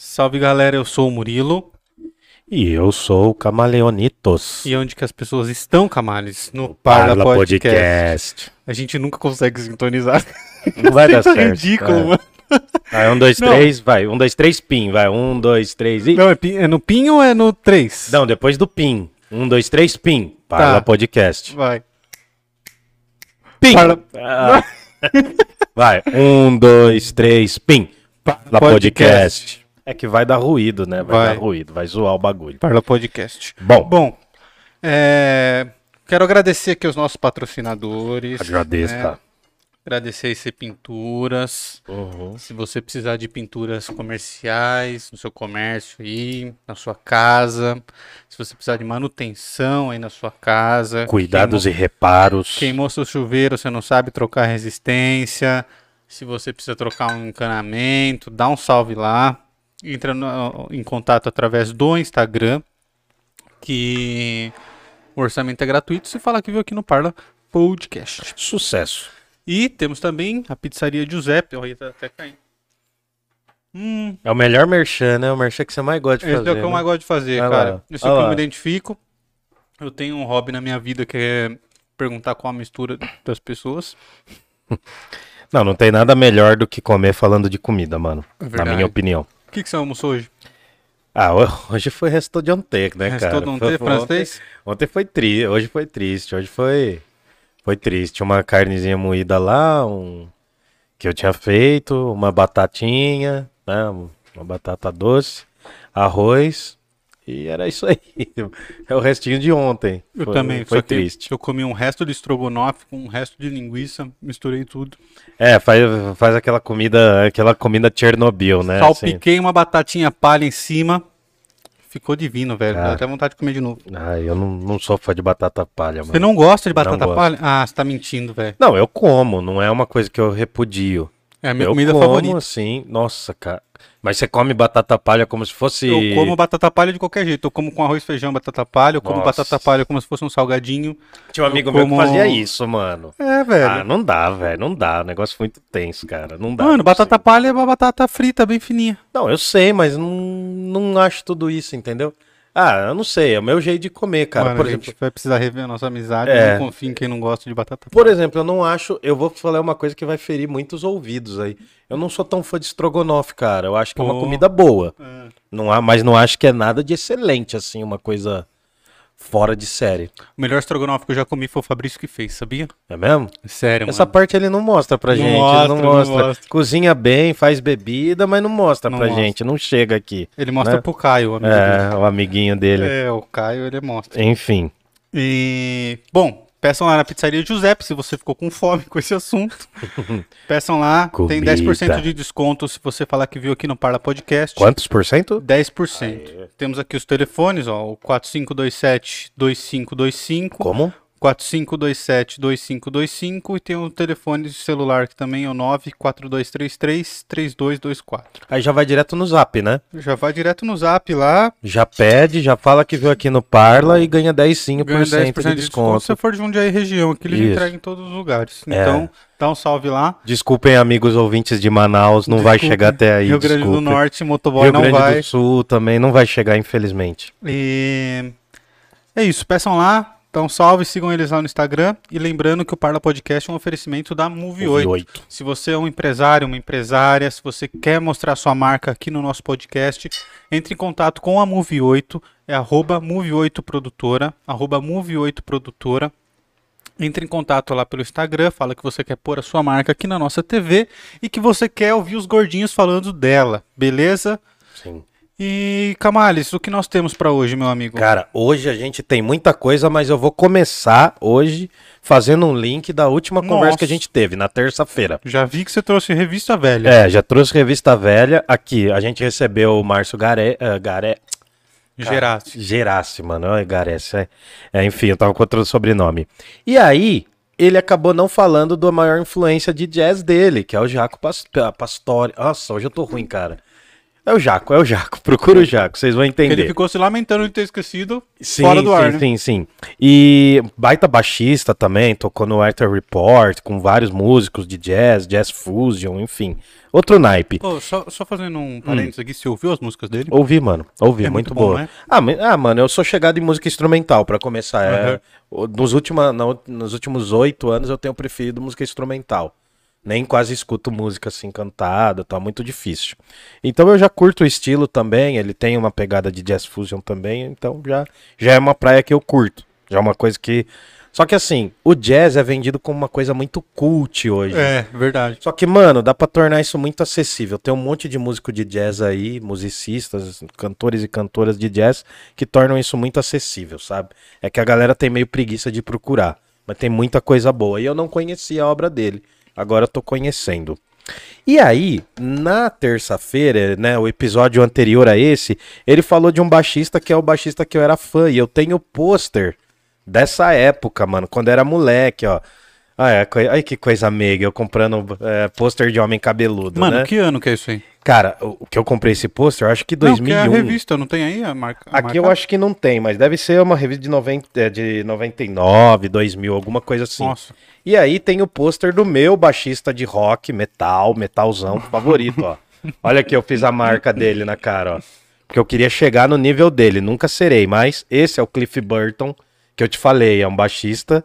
Salve galera, eu sou o Murilo. E eu sou o Camaleonitos. E onde que as pessoas estão, Camales? No Parla Parla Podcast. Podcast. A gente nunca consegue sintonizar. Não vai dar Tá certo. ridículo, É. mano. Vai, um, dois, Não. três, vai. Um, dois, três, pim. Vai, um, dois, três e... Não, é, pi- é no PIN ou é no 3? Não, depois do pim. Um, dois, três, pim. Parla Tá. Podcast. Vai. Pim. Parla- Ah. Vai, um, dois, três, pim. Parla Podcast. É que vai dar ruído, né? Vai, Vai. dar ruído, vai zoar o bagulho. Parla Podcast. Bom, Bom, é, quero agradecer aqui os nossos patrocinadores. agradeço, né? tá? Agradecer IC Pinturas. Uhum. Se você precisar de pinturas comerciais no seu comércio aí, na sua casa, se você precisar de manutenção aí na sua casa, Cuidados queimou, e reparos. queimou seu chuveiro, você não sabe trocar resistência, se você precisa trocar um encanamento, dá um salve lá, entra no- em contato através do Instagram, que o orçamento é gratuito, se fala que viu aqui no Parla Podcast. Sucesso. E temos também a pizzaria Giuseppe, olha, tá até caindo. Hum, É o melhor merchan, né? O merchan que você mais gosta de esse fazer. é o que eu né? mais gosto de fazer, cara. lá. Esse é o que eu me identifico. Eu tenho um hobby na minha vida que é perguntar qual a mistura das pessoas. Não, não tem nada melhor do que comer falando de comida, mano. É na minha opinião. O que, que você almoçou hoje? Ah, ho- hoje foi resto de ontem, né, Restou cara? de ontem, foi francês? Ontem, ontem foi triste, hoje foi triste, hoje foi foi triste. Uma carnezinha moída lá, um que eu tinha feito, uma batatinha, né, uma batata doce, arroz e era isso aí. É o restinho de ontem. Eu Foi- também. Foi triste. Eu comi um resto de estrogonofe com um resto de linguiça, misturei tudo. É, faz, faz aquela comida, aquela comida Chernobyl, né? assim. Salpiquei uma batatinha palha em cima. Ficou divino, velho. Dá Ah. até vontade de comer de novo. Ai, eu não, não sou fã de batata palha, mano. Você não gosta de batata palha? Ah, você tá mentindo, velho. Não, eu como, não é uma coisa que eu repudio. É a minha eu comida como, favorita. assim, nossa, cara. Mas você come batata palha como se fosse. Eu como batata palha de qualquer jeito. Eu como com arroz, feijão, batata palha. Eu como Nossa. batata palha como se fosse um salgadinho. Tinha um amigo eu meu que fazia isso, mano. É, velho. Ah, não dá, velho, não dá. Negócio muito tenso, cara. Não dá. Mano, batata consigo. palha é uma batata frita, bem fininha. Não, eu sei, mas não, não acho tudo isso, entendeu? Ah, eu não sei, é o meu jeito de comer, cara. Mano, por a exemplo, gente vai precisar rever a nossa amizade. É. Não confio em quem não gosta de batata Por exemplo, eu não acho. Eu vou falar uma coisa que vai ferir muitos ouvidos aí. Eu não sou tão fã de estrogonofe, cara. Eu acho que é uma Pô. comida boa. É. Não há, mas não acho que é nada de excelente, assim, uma coisa fora de série. O melhor estrogonofe que eu já comi foi o Fabrício que fez, sabia? É mesmo? Sério, Essa mano. parte ele não mostra pra Não gente. mostra, não não mostra. mostra. Cozinha bem, faz bebida, mas não mostra Não pra mostra. gente. Não chega aqui. Ele mostra né? pro Caio, o amigo dele. É, o amiguinho dele. É, o Caio ele mostra. Enfim. E, bom, peçam lá na pizzaria Giuseppe se você ficou com fome com esse assunto. peçam lá, tem Comida. 10% de desconto se você falar que viu aqui no Parla Podcast. Quantos por cento? 10%. Temos aqui os telefones, ó, o 4527-2525, Como? 4527-2525 e tem o telefone de celular que também é o 94233-3224. Aí já vai direto no zap, né? Já vai direto no zap lá, Já pede, já fala que viu aqui no Parla e ganha 10% ganha 10% de de desconto. desconto. Se for de Jundiaí região, aqui eles Isso. entregam em todos os lugares. É. Então, dá um salve lá. Desculpem, amigos ouvintes de Manaus, não vai Desculpe. chegar até aí. Rio Grande do desculpe. Norte, motoboy Rio não Grande vai. do Sul também não vai chegar, infelizmente. E é isso, peçam lá, um salve, sigam eles lá no Instagram. E lembrando que o Parla Podcast é um oferecimento da Move 8. Movie 8. Se você é um empresário, uma empresária, se você quer mostrar sua marca aqui no nosso podcast, entre em contato com a Move 8, é arroba Move 8 Produtora, arroba Move 8 Produtora. Entre em contato lá pelo Instagram, fala que você quer pôr a sua marca aqui na nossa TV e que você quer ouvir os gordinhos falando dela, beleza? Sim. E Camales, o que nós temos pra hoje, meu amigo? Cara, hoje a gente tem muita coisa, mas eu vou começar hoje fazendo um link da última conversa Nossa. que a gente teve na terça-feira. Já vi que você trouxe revista velha. É, já trouxe revista velha. Aqui, a gente recebeu o Márcio Garé, eh, Garé, Gerassi. Gerassi, mano. Olha, Garesse. É. É, enfim, eu tava com outro sobrenome. E aí, ele acabou não falando da maior influência de jazz dele, que é o Jaco Pas- Pa- Pastore. Nossa, hoje eu tô ruim, cara. É o Jaco, é o Jaco. Procura o Jaco, vocês vão entender. Ele ficou se lamentando de ter esquecido Sim, fora do sim, ar, né? sim, sim. E baita baixista também, tocou no Arthur Report, com vários músicos de jazz, jazz fusion, enfim. Outro naipe. Ô, só, só fazendo um parênteses aqui, você ouviu as músicas dele? Ouvi, mano. Ouvi, É muito, muito bom, boa. né? Ah, ah, mano, eu sou chegado em música instrumental, pra começar. É, Aham. o- nos, última, na- nos últimos oito anos eu tenho preferido música instrumental. Nem quase escuto música assim cantada, tá muito difícil. Então eu já curto o estilo também, ele tem uma pegada de jazz fusion também, então já, já é uma praia que eu curto. Já é uma coisa que. Só que assim, o jazz é vendido como uma coisa muito cult hoje. É, verdade. Só que, mano, dá pra tornar isso muito acessível. Tem um monte de músico de jazz aí, musicistas, cantores e cantoras de jazz, que tornam isso muito acessível, sabe? É que a galera tem meio preguiça de procurar. Mas tem muita coisa boa. E eu não conhecia a obra dele. Agora eu tô conhecendo. E aí, na terça-feira, né, o episódio anterior a esse, ele falou de um baixista que é o baixista que eu era fã. E eu tenho pôster dessa época, mano, quando era moleque, ó. Ah, é, ai que coisa meiga, eu comprando é, pôster de homem cabeludo, Mano, né? que ano que é isso aí? Cara, o que eu comprei esse pôster, eu acho que Não, que 2001. é a revista, não tem aí a marca? a Aqui eu marca? acho que não tem, mas deve ser uma revista de, 90, é, de 99, 2000, alguma coisa assim. Nossa. E aí tem o pôster do meu baixista de rock, metal, metalzão favorito, ó. Olha aqui, eu fiz a marca dele na cara, ó. Porque eu queria chegar no nível dele, nunca serei, mas esse é o Cliff Burton, que eu te falei, é um baixista,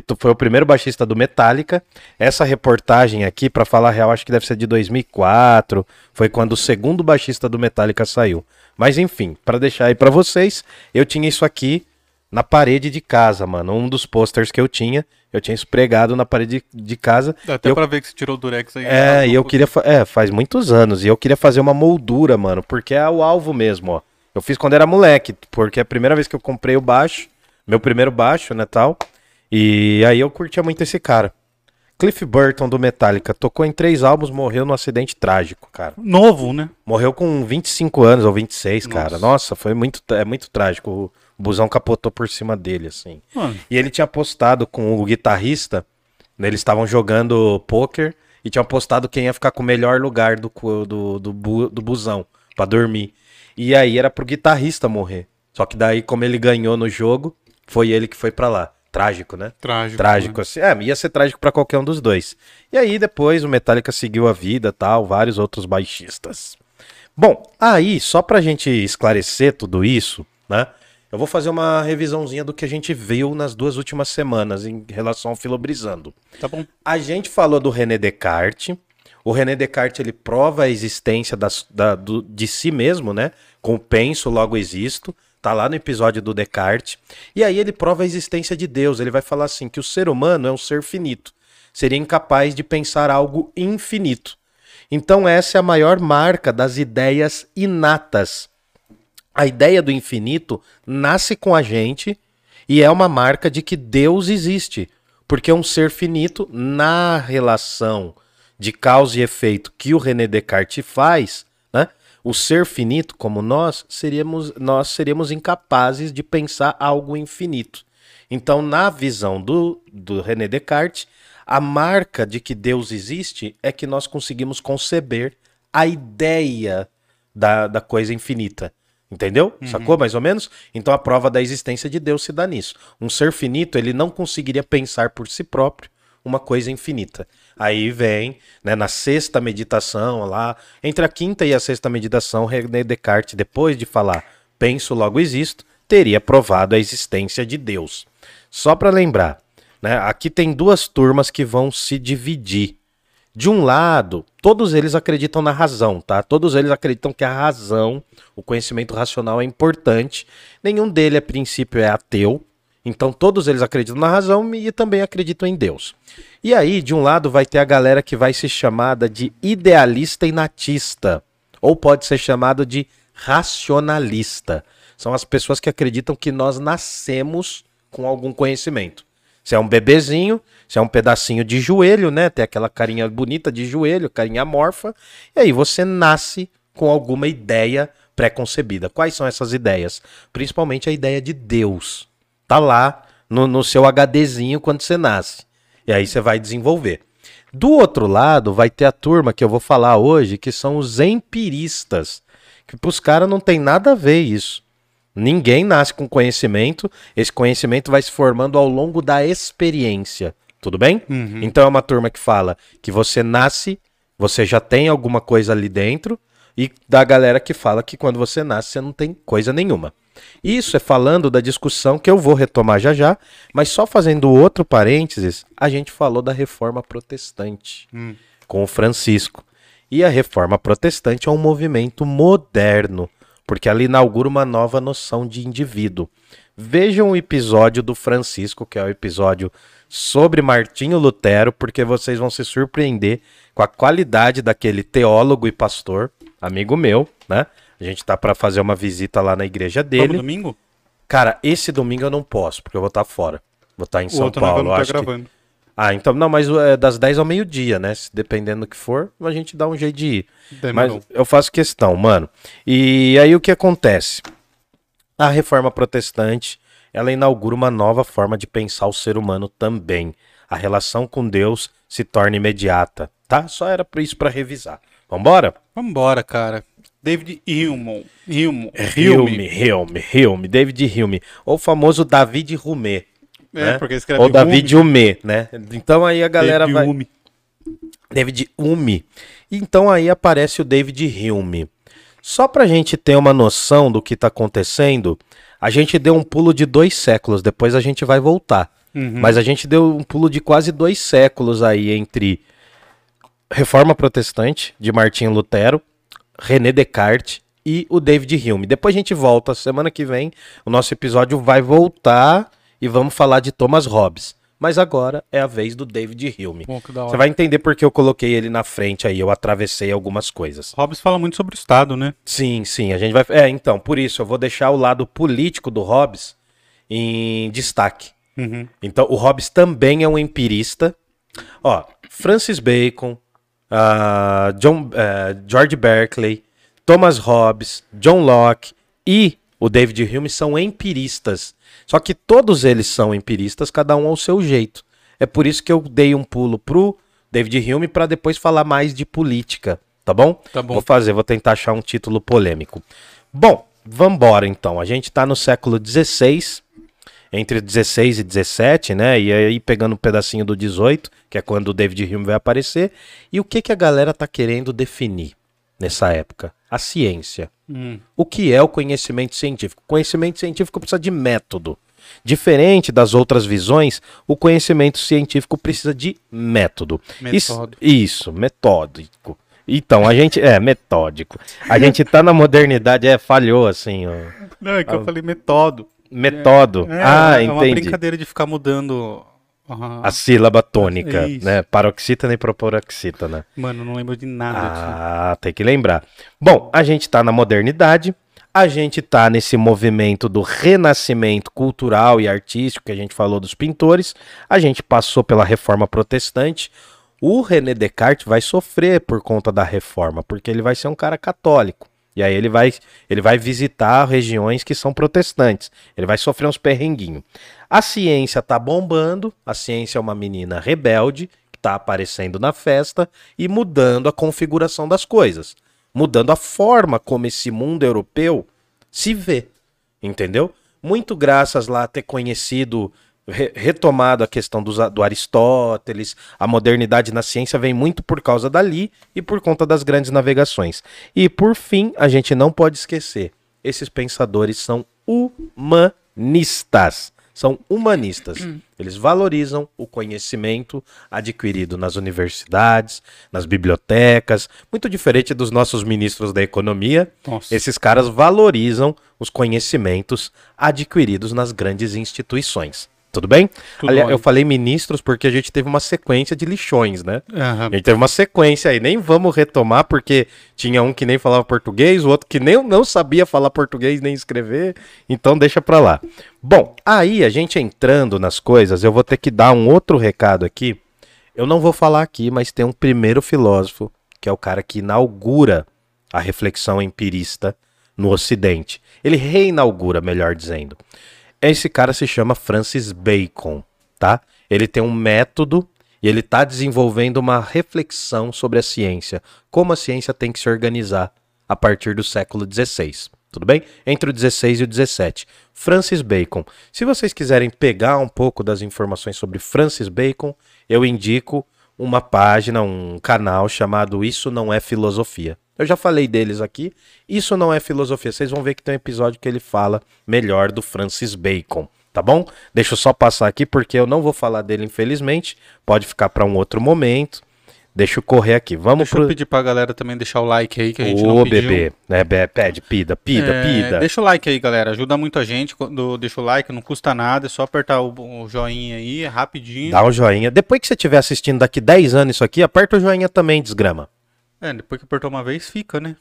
que foi o primeiro baixista do Metallica. Essa reportagem aqui, pra falar real, acho que deve ser de 2004, foi quando o segundo baixista do Metallica saiu. Mas enfim, pra deixar aí pra vocês, eu tinha isso aqui na parede de casa, mano. Um dos posters que eu tinha, eu tinha isso pregado na parede de, de casa. Dá até eu, pra ver que você tirou o Durex aí. é, e eu queria. fa- É, faz muitos anos. E eu queria fazer uma moldura, mano, porque é o alvo mesmo, ó. Eu fiz quando era moleque, porque é a primeira vez que eu comprei o baixo, meu primeiro baixo, né, tal. E aí eu curtia muito esse cara. Cliff Burton do Metallica tocou em três álbuns, morreu num acidente trágico, cara. Novo, né? Morreu com 25 anos ou 26, cara. Nossa. Nossa, foi muito, é muito trágico. O busão capotou por cima dele, assim. Mano, E ele tinha postado com o guitarrista, né, eles estavam jogando poker e tinham postado quem ia ficar com o melhor lugar do, do, do, bu- do busão pra dormir. E aí era pro guitarrista morrer. Só que daí, como ele ganhou no jogo, foi ele que foi pra lá. Trágico, né? trágico. Trágico, né? assim. É, ia ser trágico pra qualquer um dos dois. E aí depois o Metallica seguiu a vida, tal, vários outros baixistas. Bom, aí, só pra gente esclarecer tudo isso, né? Eu vou fazer uma revisãozinha do que a gente viu nas duas últimas semanas em relação ao Filobrizando. Tá bom. A gente falou do René Descartes. O René Descartes ele prova a existência das- da- do- de si mesmo, né? Com o penso, logo existo. Tá lá no episódio do Descartes. E aí ele prova a existência de Deus. Ele vai falar assim que o ser humano é um ser finito. Seria incapaz de pensar algo infinito. Então essa é a maior marca das ideias inatas. A ideia do infinito nasce com a gente e é uma marca de que Deus existe. Porque é um ser finito na relação de causa e efeito que o René Descartes faz? O ser finito, como nós, seríamos, nós seríamos incapazes de pensar algo infinito. Então, na visão do, do René Descartes, a marca de que Deus existe é que nós conseguimos conceber a ideia da, da coisa infinita. Entendeu? Sacou mais ou menos? Então a prova da existência de Deus se dá nisso. Um ser finito, ele não conseguiria pensar por si próprio uma coisa infinita. Aí vem, né, na sexta meditação lá, entre a quinta e a sexta meditação, René Descartes, depois de falar penso, logo existo, teria provado a existência de Deus. Só para lembrar, né, aqui tem duas turmas que vão se dividir. De um lado, todos eles acreditam na razão, tá? Todos eles acreditam que a razão, o conhecimento racional é importante. Nenhum deles, a princípio, é ateu. Então, todos eles acreditam na razão e também acreditam em Deus. E aí, de um lado, vai ter a galera que vai ser chamada de idealista e natista. Ou pode ser chamado de racionalista. São as pessoas que acreditam que nós nascemos com algum conhecimento. Se é um bebezinho, se é um pedacinho de joelho, né? Tem aquela carinha bonita de joelho, carinha amorfa. E aí você nasce com alguma ideia pré-concebida. Quais são essas ideias? Principalmente a ideia de Deus. Tá lá no, no seu HDzinho quando você nasce. E aí você vai desenvolver. Do outro lado, vai ter a turma que eu vou falar hoje, que são os empiristas. Que pros caras não tem nada a ver isso. Ninguém nasce com conhecimento, esse conhecimento vai se formando ao longo da experiência. Tudo bem? Uhum. Então é uma turma que fala que você nasce, você já tem alguma coisa ali dentro, e da galera que fala que quando você nasce você não tem coisa nenhuma. Isso é falando da discussão que eu vou retomar já já, mas só fazendo outro parênteses, a gente falou da reforma protestante Hum. com o Francisco. E a reforma protestante é um movimento moderno, porque ela inaugura uma nova noção de indivíduo. Vejam o episódio do Francisco, que é o episódio sobre Martinho Lutero, porque vocês vão se surpreender com a qualidade daquele teólogo e pastor, amigo meu, né? A gente tá para fazer uma visita lá na igreja Vamos dele. domingo? Cara, esse domingo eu não posso, porque eu vou estar fora. Vou estar em o São Paulo. vamos eu estar acho que- gravando. Ah, então não, mas é das 10 ao meio-dia, né? Se dependendo do que for, a gente dá um jeito de ir. Demorou. Mas eu faço questão, mano. E aí o que acontece? A reforma protestante, ela inaugura uma nova forma de pensar o ser humano também. A relação com Deus se torna imediata, tá? Só era por isso pra revisar. Vambora? Vambora, cara. David Hillman. Hillman. Hilme, Hilme, Hilme, David Hilme. Ou o famoso David Rumé. É, né? porque escreve Ou David Humé, né? Então aí a galera David vai... Hume. David Hume. Então aí aparece o David Hume. Só pra gente ter uma noção do que tá acontecendo, a gente deu um pulo de dois séculos, depois a gente vai voltar. Uhum. Mas a gente deu um pulo de quase dois séculos aí entre Reforma Protestante, de Martinho Lutero, René Descartes e o David Hume. Depois a gente volta, semana que vem, o nosso episódio vai voltar e vamos falar de Thomas Hobbes. Mas agora é a vez do David Hume. Você vai entender porque eu coloquei ele na frente aí, eu atravessei algumas coisas. Hobbes fala muito sobre o Estado, né? Sim, sim, a gente vai. É, então, por isso eu vou deixar o lado político do Hobbes em destaque. Uhum. Então, o Hobbes também é um empirista. Ó, Francis Bacon, ah, John, eh, George Berkeley, Thomas Hobbes, John Locke e o David Hume são empiristas. Só que todos eles são empiristas, cada um ao seu jeito. É por isso que eu dei um pulo pro David Hume para depois falar mais de política, tá bom? Tá bom. Vou fazer, vou tentar achar um título polêmico. Bom, vambora então. A gente tá no século XVI, entre 16 e 17, né? E aí pegando um pedacinho do 18, que é quando o David Hume vai aparecer. E o que, que a galera tá querendo definir nessa época? A ciência. Hum. O que é o conhecimento científico? Conhecimento científico precisa de método. Diferente das outras visões, o conhecimento científico precisa de método. Isso, Metódico. isso, metódico. Então, a gente. É, metódico. A gente tá na modernidade, é, falhou assim, ó. Não, é que eu falei metodo. Metodo. É, ah, é uma entendi. brincadeira de ficar mudando. Aham. A sílaba tônica, Isso. né? Paroxítona e proparoxítona. Mano, não lembro de nada disso. Ah, tem que lembrar. Bom, a gente tá na modernidade, a gente tá nesse movimento do renascimento cultural e artístico que a gente falou dos pintores, a gente passou pela reforma protestante. O René Descartes vai sofrer por conta da reforma, porque ele vai ser um cara católico. E aí ele vai, ele vai visitar regiões que são protestantes. Ele vai sofrer uns perrenguinhos. A ciência tá bombando, a ciência é uma menina rebelde que tá aparecendo na festa e mudando a configuração das coisas, mudando a forma como esse mundo europeu se vê, entendeu? Muito graças lá a ter conhecido, re- retomado a questão dos do Aristóteles, a modernidade na ciência vem muito por causa dali e por conta das grandes navegações. E por fim, a gente não pode esquecer, esses pensadores são humanistas. São humanistas. Eles valorizam o conhecimento adquirido nas universidades, nas bibliotecas, muito diferente dos nossos ministros da economia. Nossa. Esses caras valorizam os conhecimentos adquiridos nas grandes instituições. Tudo bem? Tudo Aliás, eu falei ministros porque a gente teve uma sequência de lixões, né? Aham. A gente teve uma sequência aí, nem vamos retomar, porque tinha um que nem falava português, o outro que nem não sabia falar português nem escrever, então deixa pra lá. Bom, aí a gente entrando nas coisas, eu vou ter que dar um outro recado aqui. Eu não vou falar aqui, mas tem um primeiro filósofo, que é o cara que inaugura a reflexão empirista no Ocidente. Ele reinaugura, melhor dizendo. Esse cara se chama Francis Bacon, tá? Ele tem um método e ele está desenvolvendo uma reflexão sobre a ciência, como a ciência tem que se organizar a partir do século XVI. Tudo bem? Entre o 16 e o 17. Francis Bacon. Se vocês quiserem pegar um pouco das informações sobre Francis Bacon, eu indico uma página, um canal chamado Isso Não É Filosofia. Eu já falei deles aqui. Isso não é filosofia. Vocês vão ver que tem um episódio que ele fala melhor do Francis Bacon, tá bom? Deixa eu só passar aqui porque eu não vou falar dele, infelizmente. Pode ficar para um outro momento. Deixa eu correr aqui. Vamos Deixa pro. eu pedir pra galera também deixar o like aí, que a gente Ô, não pediu. bebê. É, pede, pida, pida, É, pida. Deixa o like aí, galera. Ajuda muito a gente. Quando deixa o like, não custa nada. É só apertar o, o joinha aí, é rapidinho. Dá um joinha. Depois que você estiver assistindo daqui 10 anos isso aqui, aperta o joinha também, desgrama. É, depois que apertou uma vez, fica, né?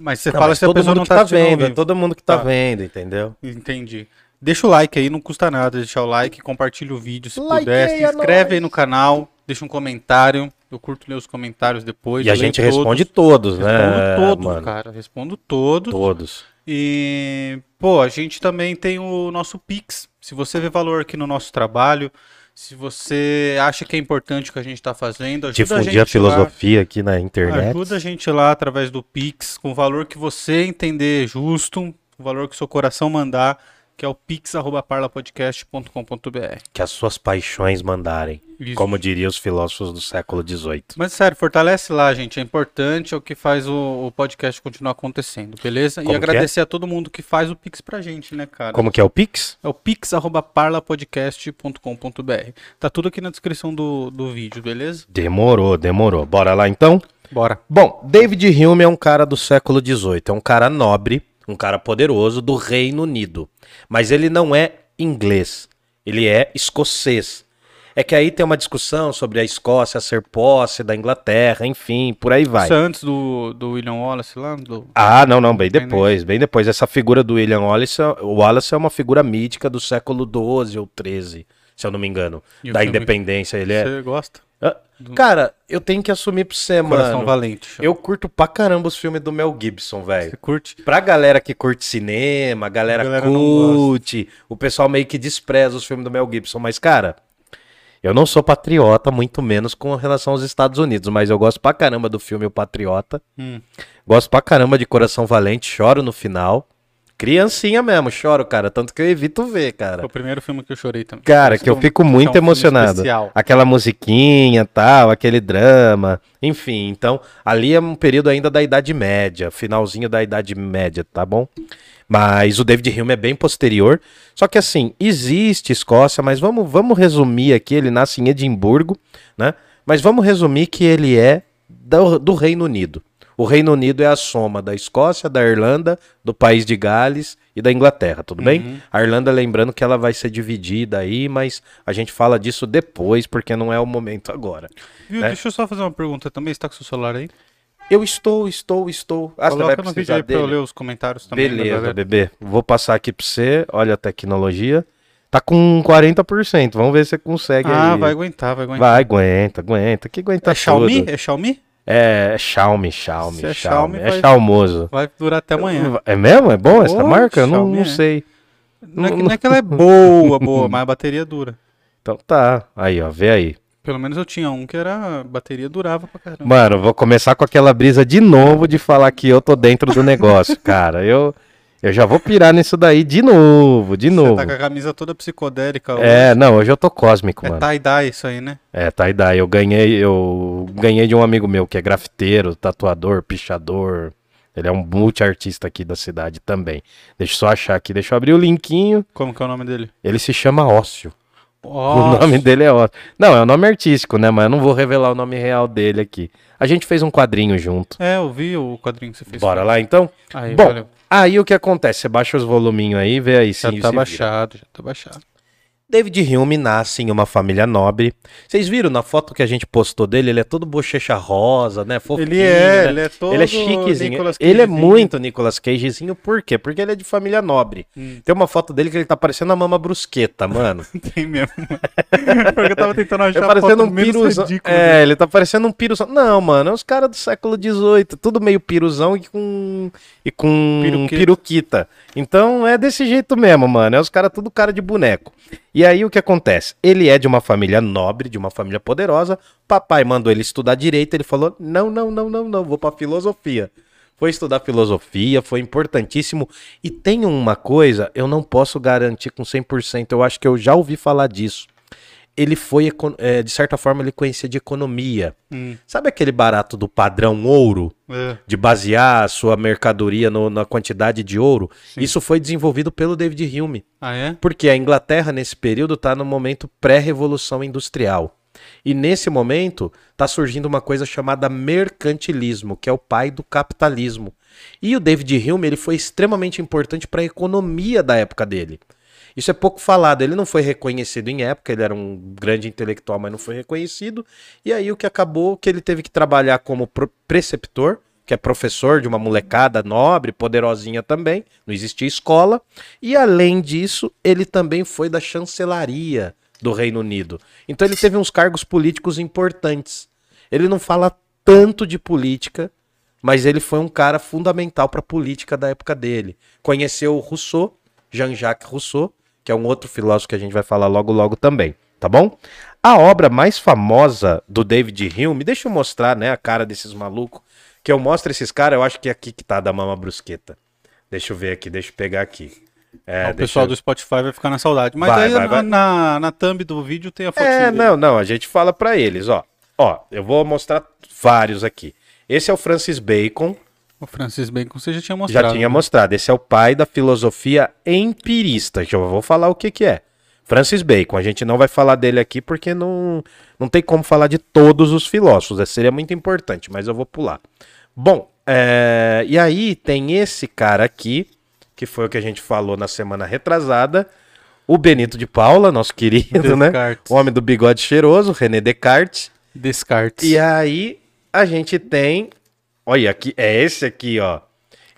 Mas você Não, fala mas se a pessoa não tá tá vendo, é todo mundo que tá Tá. vendo, entendeu? Entendi. Deixa o like aí, não custa nada deixar o like, compartilha o vídeo se Likeia puder, se inscreve aí nós. no canal, deixa um comentário. Eu curto ler os comentários depois. E a gente todos. responde todos, né? Respondo todos, mano? cara. Respondo todos. Todos. E, pô, a gente também tem o nosso Pix. Se você vê valor aqui no nosso trabalho, se você acha que é importante o que a gente tá fazendo, ajuda a Difundir gente a filosofia aqui na lá. internet. Ajuda a gente lá através do Pix, com o valor que você entender justo, o valor que o seu coração mandar, que é o pix@parlapodcast.com.br. Que as suas paixões mandarem. Isso. Como diriam os filósofos do século XVIII. Mas sério, fortalece lá, gente. É importante, é o que faz o, o podcast continuar acontecendo, beleza? Como e é? agradecer a todo mundo que faz o Pix pra gente, né, cara? Como que é o Pix? É o pix.parlapodcast.com.br. Tá tudo aqui na descrição do, do vídeo, beleza? Demorou, demorou. Bora lá então? Bora. Bom, David Hume é um cara do século XVIII, é um cara nobre, um cara poderoso do Reino Unido. Mas ele não é inglês, ele é escocês. É que aí tem uma discussão sobre a Escócia ser posse da Inglaterra, enfim, por aí vai. Isso é antes do, do William Wallace lá? Do... Ah, não, não, bem depois, bem depois. Essa figura do William Wallace, o Wallace é uma figura mítica do século XII ou XIII, se eu não me engano, E da independência. Ele é. Você gosta? Ah, Cara, eu tenho que assumir pra você, Coração mano. Valente. Eu curto pra caramba os filmes do Mel Gibson, velho. Você curte? Pra galera que curte cinema, a galera, A galera curte, o pessoal meio que despreza os filmes do Mel Gibson, mas cara, eu não sou patriota, muito menos com relação aos Estados Unidos, mas eu gosto pra caramba do filme O Patriota. Hum. Gosto pra caramba de Coração Valente, choro no final. Criancinha mesmo, choro, cara, tanto que eu evito ver, cara. Foi o primeiro filme que eu chorei também. Cara, que eu fico esse é muito um filme emocionado. Aquela musiquinha, tal, aquele drama, enfim. Então, ali é um período ainda da Idade Média, finalzinho da Idade Média, tá bom? Mas o David Hume é bem posterior. Só que assim, existe Escócia, mas vamos, vamos resumir aqui, ele nasce em Edimburgo, né? Mas vamos resumir que ele é do, do Reino Unido. O Reino Unido é a soma da Escócia, da Irlanda, do país de Gales e da Inglaterra, tudo bem? A Irlanda, lembrando que ela vai ser dividida aí, mas a gente fala disso depois, porque não é o momento agora. Viu? né? Deixa eu só fazer uma pergunta também. Você tá com o seu celular aí? Eu estou, estou, estou. Ah, você vai Coloca no vídeo precisar aí pra eu ler os comentários também. da Beleza, bebê. Vou passar aqui pra você. Olha a tecnologia. Tá com 40%. Vamos ver se você consegue Ah, aí. vai aguentar, vai aguentar. Vai, aguenta, aguenta. Que aguenta É Xiaomi? tudo. É Xiaomi? É, é Xiaomi, Xiaomi, Se é Xiaomi. Xiaomi, É Xiaomoso. Vai durar até amanhã. É mesmo? É bom essa marca? Eu não, não é. sei. Não é, que, não é que ela é boa, boa, mas a bateria dura. Então tá. Aí, ó, vê aí. Pelo menos eu tinha um que era. A bateria durava pra caramba. Mano, vou começar com aquela brisa de novo de falar que eu tô dentro do negócio, cara. Eu, eu já vou pirar nisso daí de novo, de Você novo. tá com a camisa toda psicodélica. É, não, hoje eu tô cósmico, É mano. tie-dye isso aí, né? É, tie-dye. Eu ganhei, eu ganhei de um amigo meu que é grafiteiro, tatuador, pichador. Ele é um multiartista aqui da cidade também. Deixa eu só achar aqui, deixa eu abrir o linkinho. Como que é o nome dele? Ele se chama Ócio. O Nossa. nome dele é Ócio. Não, é o nome artístico, né? Mas eu não vou revelar o nome real dele aqui. A gente fez um quadrinho junto. É, eu vi o quadrinho que você fez. Bora lá então? Aí, Bom, valeu. Aí o que acontece? Você baixa os voluminhos aí, vê aí Já se tá se vira. baixado, já tá baixado. David Hume nasce em uma família nobre. Vocês viram na foto que a gente postou dele? Ele é todo bochecha rosa, né? Fofinho, Ele é, né? ele é todo Ele é chiquezinho. Ele é muito Nicolas Cagezinho, por quê? Porque ele é de família nobre. Hum. Tem uma foto dele que ele tá parecendo a mama brusqueta, mano. Tem mesmo. Porque eu tava tentando achar Tá a parecendo foto um piruzão. É, ele tá parecendo um piruzão. Não, mano, é os caras do século XVIII, tudo meio piruzão e com e com Piruqueta. piruquita. Então é desse jeito mesmo, mano. É os caras tudo cara de boneco. E aí o que acontece? Ele é de uma família nobre, de uma família poderosa. Papai mandou ele estudar direito, ele falou: "Não, não, não, não, não, vou pra filosofia". foi estudar filosofia, foi importantíssimo. E tem uma coisa, eu não posso garantir com 100%, eu acho que eu já ouvi falar disso. Ele foi, é, de certa forma, ele conhecia de economia. Hum. Sabe aquele barato do padrão ouro? É. De basear a sua mercadoria no, na quantidade de ouro? Sim. Isso foi desenvolvido pelo David Hume. Ah, é? Porque a Inglaterra, nesse período, está no momento pré-revolução industrial. E nesse momento está surgindo uma coisa chamada mercantilismo, que é o pai do capitalismo. E o David Hume ele foi extremamente importante para a economia da época dele. Isso é pouco falado. Ele não foi reconhecido em época, ele era um grande intelectual, mas não foi reconhecido. E aí o que acabou que ele teve que trabalhar como preceptor, que é professor de uma molecada nobre, poderosinha também, não existia escola. E além disso, ele também foi da chancelaria do Reino Unido. Então ele teve uns cargos políticos importantes. Ele não fala tanto de política, mas ele foi um cara fundamental para a política da época dele. Conheceu Rousseau, Jean-Jacques Rousseau, que é um outro filósofo que a gente vai falar logo logo também, tá bom? A obra mais famosa do David Hume, deixa eu mostrar, né, a cara desses malucos, que eu mostro esses caras, eu acho que é aqui que tá da mama brusqueta. Deixa eu ver aqui, deixa eu pegar aqui. É, o pessoal eu... do Spotify vai ficar na saudade. Mas vai, aí vai, vai. Na, na thumb do vídeo tem a foto. É, dele. não, não. A gente fala para eles, ó. Ó, eu vou mostrar vários aqui. Esse é o Francis Bacon. O Francis Bacon você já tinha mostrado. Já tinha né? mostrado. Esse é o pai da filosofia empirista. Eu vou falar o que, que é. Francis Bacon. A gente não vai falar dele aqui porque não, não tem como falar de todos os filósofos. Seria muito importante, mas eu vou pular. Bom, é... e aí tem esse cara aqui que foi o que a gente falou na semana retrasada. O Benito de Paula, nosso querido, né? Descartes. né? O homem do bigode cheiroso, René Descartes. Descartes. E aí a gente tem. Olha, aqui, é esse aqui, ó.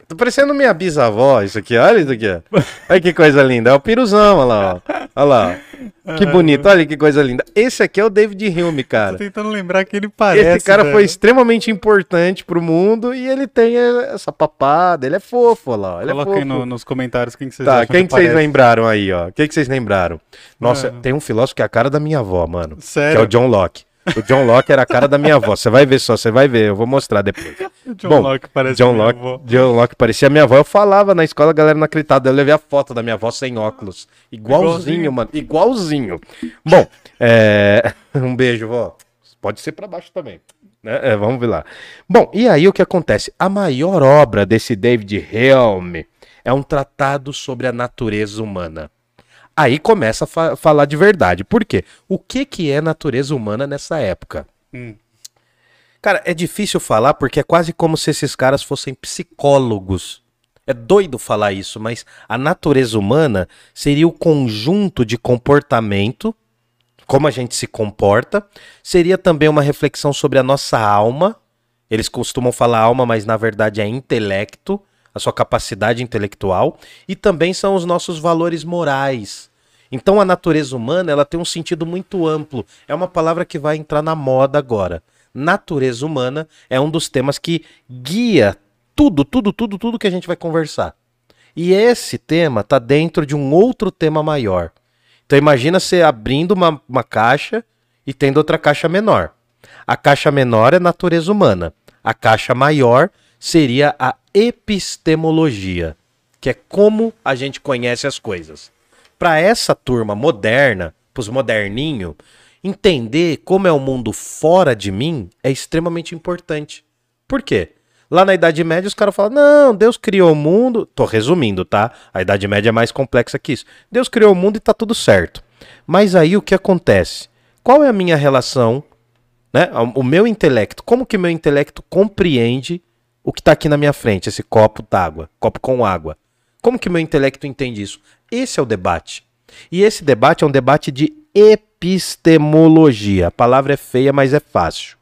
Tô parecendo minha bisavó, isso aqui. Olha isso aqui, ó. Olha que coisa linda. É o piruzão, olha lá, ó. Olha lá, ó. Que bonito, olha que coisa linda. Esse aqui é o David Hume, cara. Tô tentando lembrar que ele parece. Esse cara velho. foi extremamente importante pro mundo e ele tem essa papada, ele é fofo, olha lá. Ele Coloca é aí no, nos comentários quem que vocês Tá, quem que, que vocês lembraram aí, ó? Quem que vocês lembraram? Nossa, é. tem um filósofo que é a cara da minha avó, mano. Sério? Que é o John Locke. O John Locke era a cara da minha avó. Você vai ver só, você vai ver. Eu vou mostrar depois. John Bom, Locke parece John Locke, avó. John Locke parecia minha avó. Eu falava na escola, a galera não acreditava. Eu levei a foto da minha avó sem óculos. Igualzinho, Igualzinho. mano. Igualzinho. Bom, é... um beijo, vó. Pode ser para baixo também. Né? É, vamos ver lá. Bom, e aí o que acontece? A maior obra desse David Hume é um tratado sobre a natureza humana. Aí começa a fa falar de verdade. Por quê? O que, que é natureza humana nessa época? Hum. Cara, é difícil falar porque é quase como se esses caras fossem psicólogos. É doido falar isso, mas a natureza humana seria o conjunto de comportamento, como a gente se comporta, seria também uma reflexão sobre a nossa alma. Eles costumam falar alma, mas na verdade é intelecto, a sua capacidade intelectual, e também são os nossos valores morais. Então a natureza humana ela tem um sentido muito amplo. É uma palavra que vai entrar na moda agora. Natureza humana é um dos temas que guia tudo, tudo, tudo, tudo que a gente vai conversar. E esse tema está dentro de um outro tema maior. Então imagina você abrindo uma, uma caixa e tendo outra caixa menor. A caixa menor é natureza humana. A caixa maior seria a epistemologia, que é como a gente conhece as coisas para essa turma moderna, para os moderninhos, entender como é o mundo fora de mim é extremamente importante. Por quê? Lá na Idade Média os caras falam: não, Deus criou o mundo. Tô resumindo, tá? A Idade Média é mais complexa que isso. Deus criou o mundo e tá tudo certo. Mas aí o que acontece? Qual é a minha relação, né? O meu intelecto, como que meu intelecto compreende o que está aqui na minha frente, esse copo d'água, copo com água? Como que meu intelecto entende isso? Esse é o debate. E esse debate é um debate de epistemologia. A palavra é feia, mas é fácil.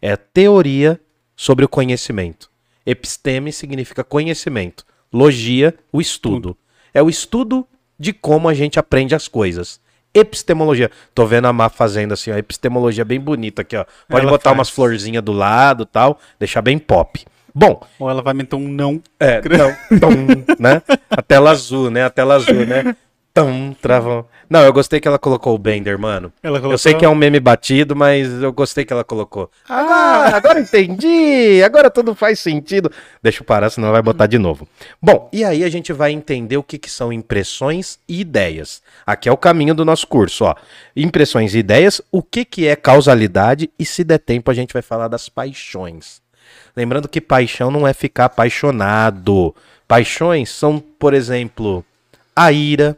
É teoria sobre o conhecimento. Episteme significa conhecimento. Logia, o estudo. É o estudo de como a gente aprende as coisas. Epistemologia. Tô vendo a Má fazendo assim, ó, epistemologia bem bonita aqui, ó. Pode Ela botar faz. umas florzinhas do lado, tal, deixar bem pop. Bom. Ou ela vai meter um não. É, não, tom, né? A tela azul, né? A tela azul, né? Tum, travão. Não, eu gostei que ela colocou o Bender, mano. Ela Eu sei que é um meme batido, mas eu gostei que ela colocou. Ah, agora entendi! Agora tudo faz sentido. Deixa eu parar, senão vai botar de novo. Bom, e aí a gente vai entender o que, que são impressões e ideias. Aqui é o caminho do nosso curso, ó. Impressões e ideias, o que, que é causalidade e se der tempo a gente vai falar das paixões. Lembrando que paixão não é ficar apaixonado. Paixões são, por exemplo, a ira,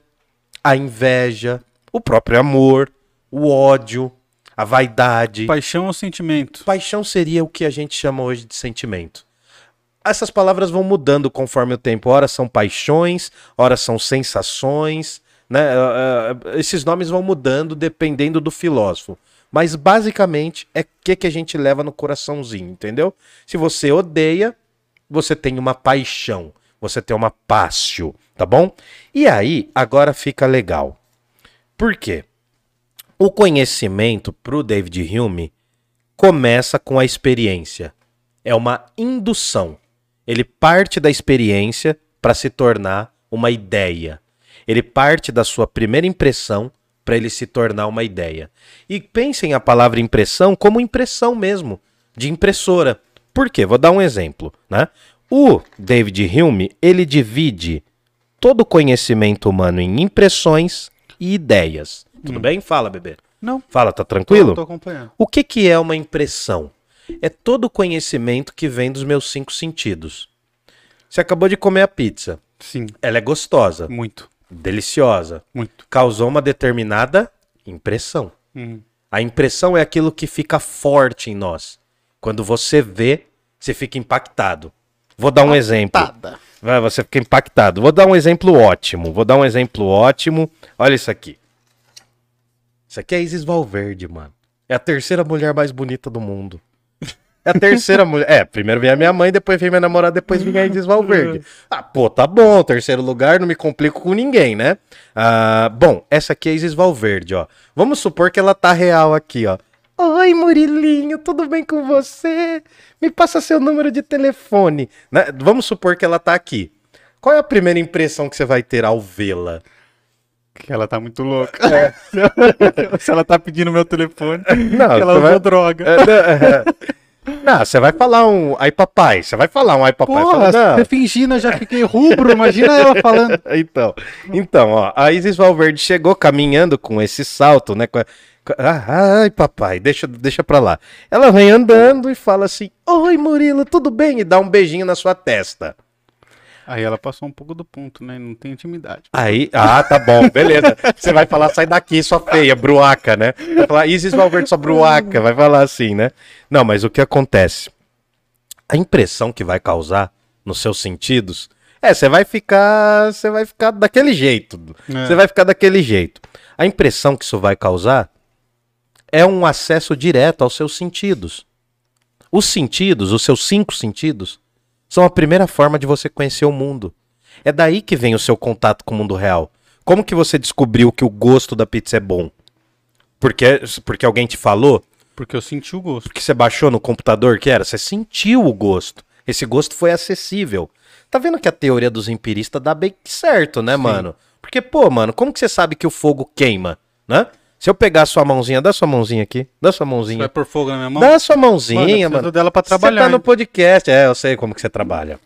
a inveja, o próprio amor, o ódio, a vaidade. Paixão ou sentimento? Paixão seria o que a gente chama hoje de sentimento. Essas palavras vão mudando conforme o tempo. Ora são paixões, ora são sensações, né? Eh, eh, Esses nomes vão mudando dependendo do filósofo. Mas basicamente é o que, que a gente leva no coraçãozinho, entendeu? Se você odeia, você tem uma paixão, você tem uma pássio, tá bom? E aí, agora fica legal. Por quê? O conhecimento pro David Hume começa com a experiência. É uma indução. Ele parte da experiência para se tornar uma ideia. Ele parte da sua primeira impressão para ele se tornar uma ideia. E pensem a palavra impressão como impressão mesmo, de impressora. Por quê? Vou dar um exemplo, né? O David Hume, ele divide todo o conhecimento humano em impressões e ideias. Tudo bem? Fala, bebê. Não. Fala, tá tranquilo? Tô, tô acompanhando. O que, que é uma impressão? É todo o conhecimento que vem dos meus cinco sentidos. Você acabou de comer a pizza. Sim, Ela é gostosa, muito, deliciosa. muito. Causou uma determinada impressão. Hum. A impressão é aquilo que fica forte em nós. Quando você vê, você fica impactado. Vou dar um exemplo. Vai, você fica impactado. Vou dar um exemplo ótimo. Vou dar um exemplo ótimo. Olha isso aqui. Isso aqui é Isis Valverde, mano. É a terceira mulher mais bonita do mundo. É a terceira mulher. É, primeiro vem a minha mãe, depois vem minha namorada, depois vem a Isis Valverde. Ah, pô, tá bom. Terceiro lugar, não me complico com ninguém, né? Ah, bom, essa aqui é a Isis Valverde, ó. Vamos supor que ela tá real aqui, ó. Oi, Murilinho, tudo bem com você? Me passa seu número de telefone. Né? Vamos supor que ela tá aqui. Qual é a primeira impressão que você vai ter ao vê-la? Que ela tá muito louca. Se ela tá pedindo meu telefone, Não, que ela usou vai- droga. É, não, é. Não, você vai falar um ai papai, você vai falar um ai papai. Porra, Fala, você fingindo, eu já fiquei rubro. Imagina ela falando. Então, então, ó, a Isis Valverde chegou caminhando com esse salto, né? com a- ah, ai, papai, deixa, deixa pra lá. Ela vem andando e fala assim: Oi, Murilo, tudo bem? E dá um beijinho na sua testa. Aí ela passou um pouco do ponto, né? Não tem intimidade. Aí, ah, tá bom, beleza. Você vai falar, sai daqui, sua feia, bruaca, né? Vai falar, Isis Valverde, sua bruaca, vai falar assim, né? Não, mas o que acontece? A impressão que vai causar nos seus sentidos é, você vai ficar, você vai ficar daquele jeito. É. Você vai ficar daquele jeito. A impressão que isso vai causar é um acesso direto aos seus sentidos. Os sentidos, os seus cinco sentidos, são a primeira forma de você conhecer o mundo. É daí que vem o seu contato com o mundo real. Como que você descobriu que o gosto da pizza é bom? Porque, porque alguém te falou? Porque eu senti o gosto. Porque você baixou no computador que era? Você sentiu o gosto. Esse gosto foi acessível. Tá vendo que a teoria dos empiristas dá bem certo, né, mano? Porque, pô, mano, como que você sabe que o fogo queima, né? Se eu pegar a sua mãozinha, dá sua mãozinha aqui, dá sua Você mãozinha. vai pôr fogo na minha mão? Dá sua Mano, eu mãozinha, preciso mano. dela pra Você trabalhar. tá no podcast, é, eu sei como que você trabalha.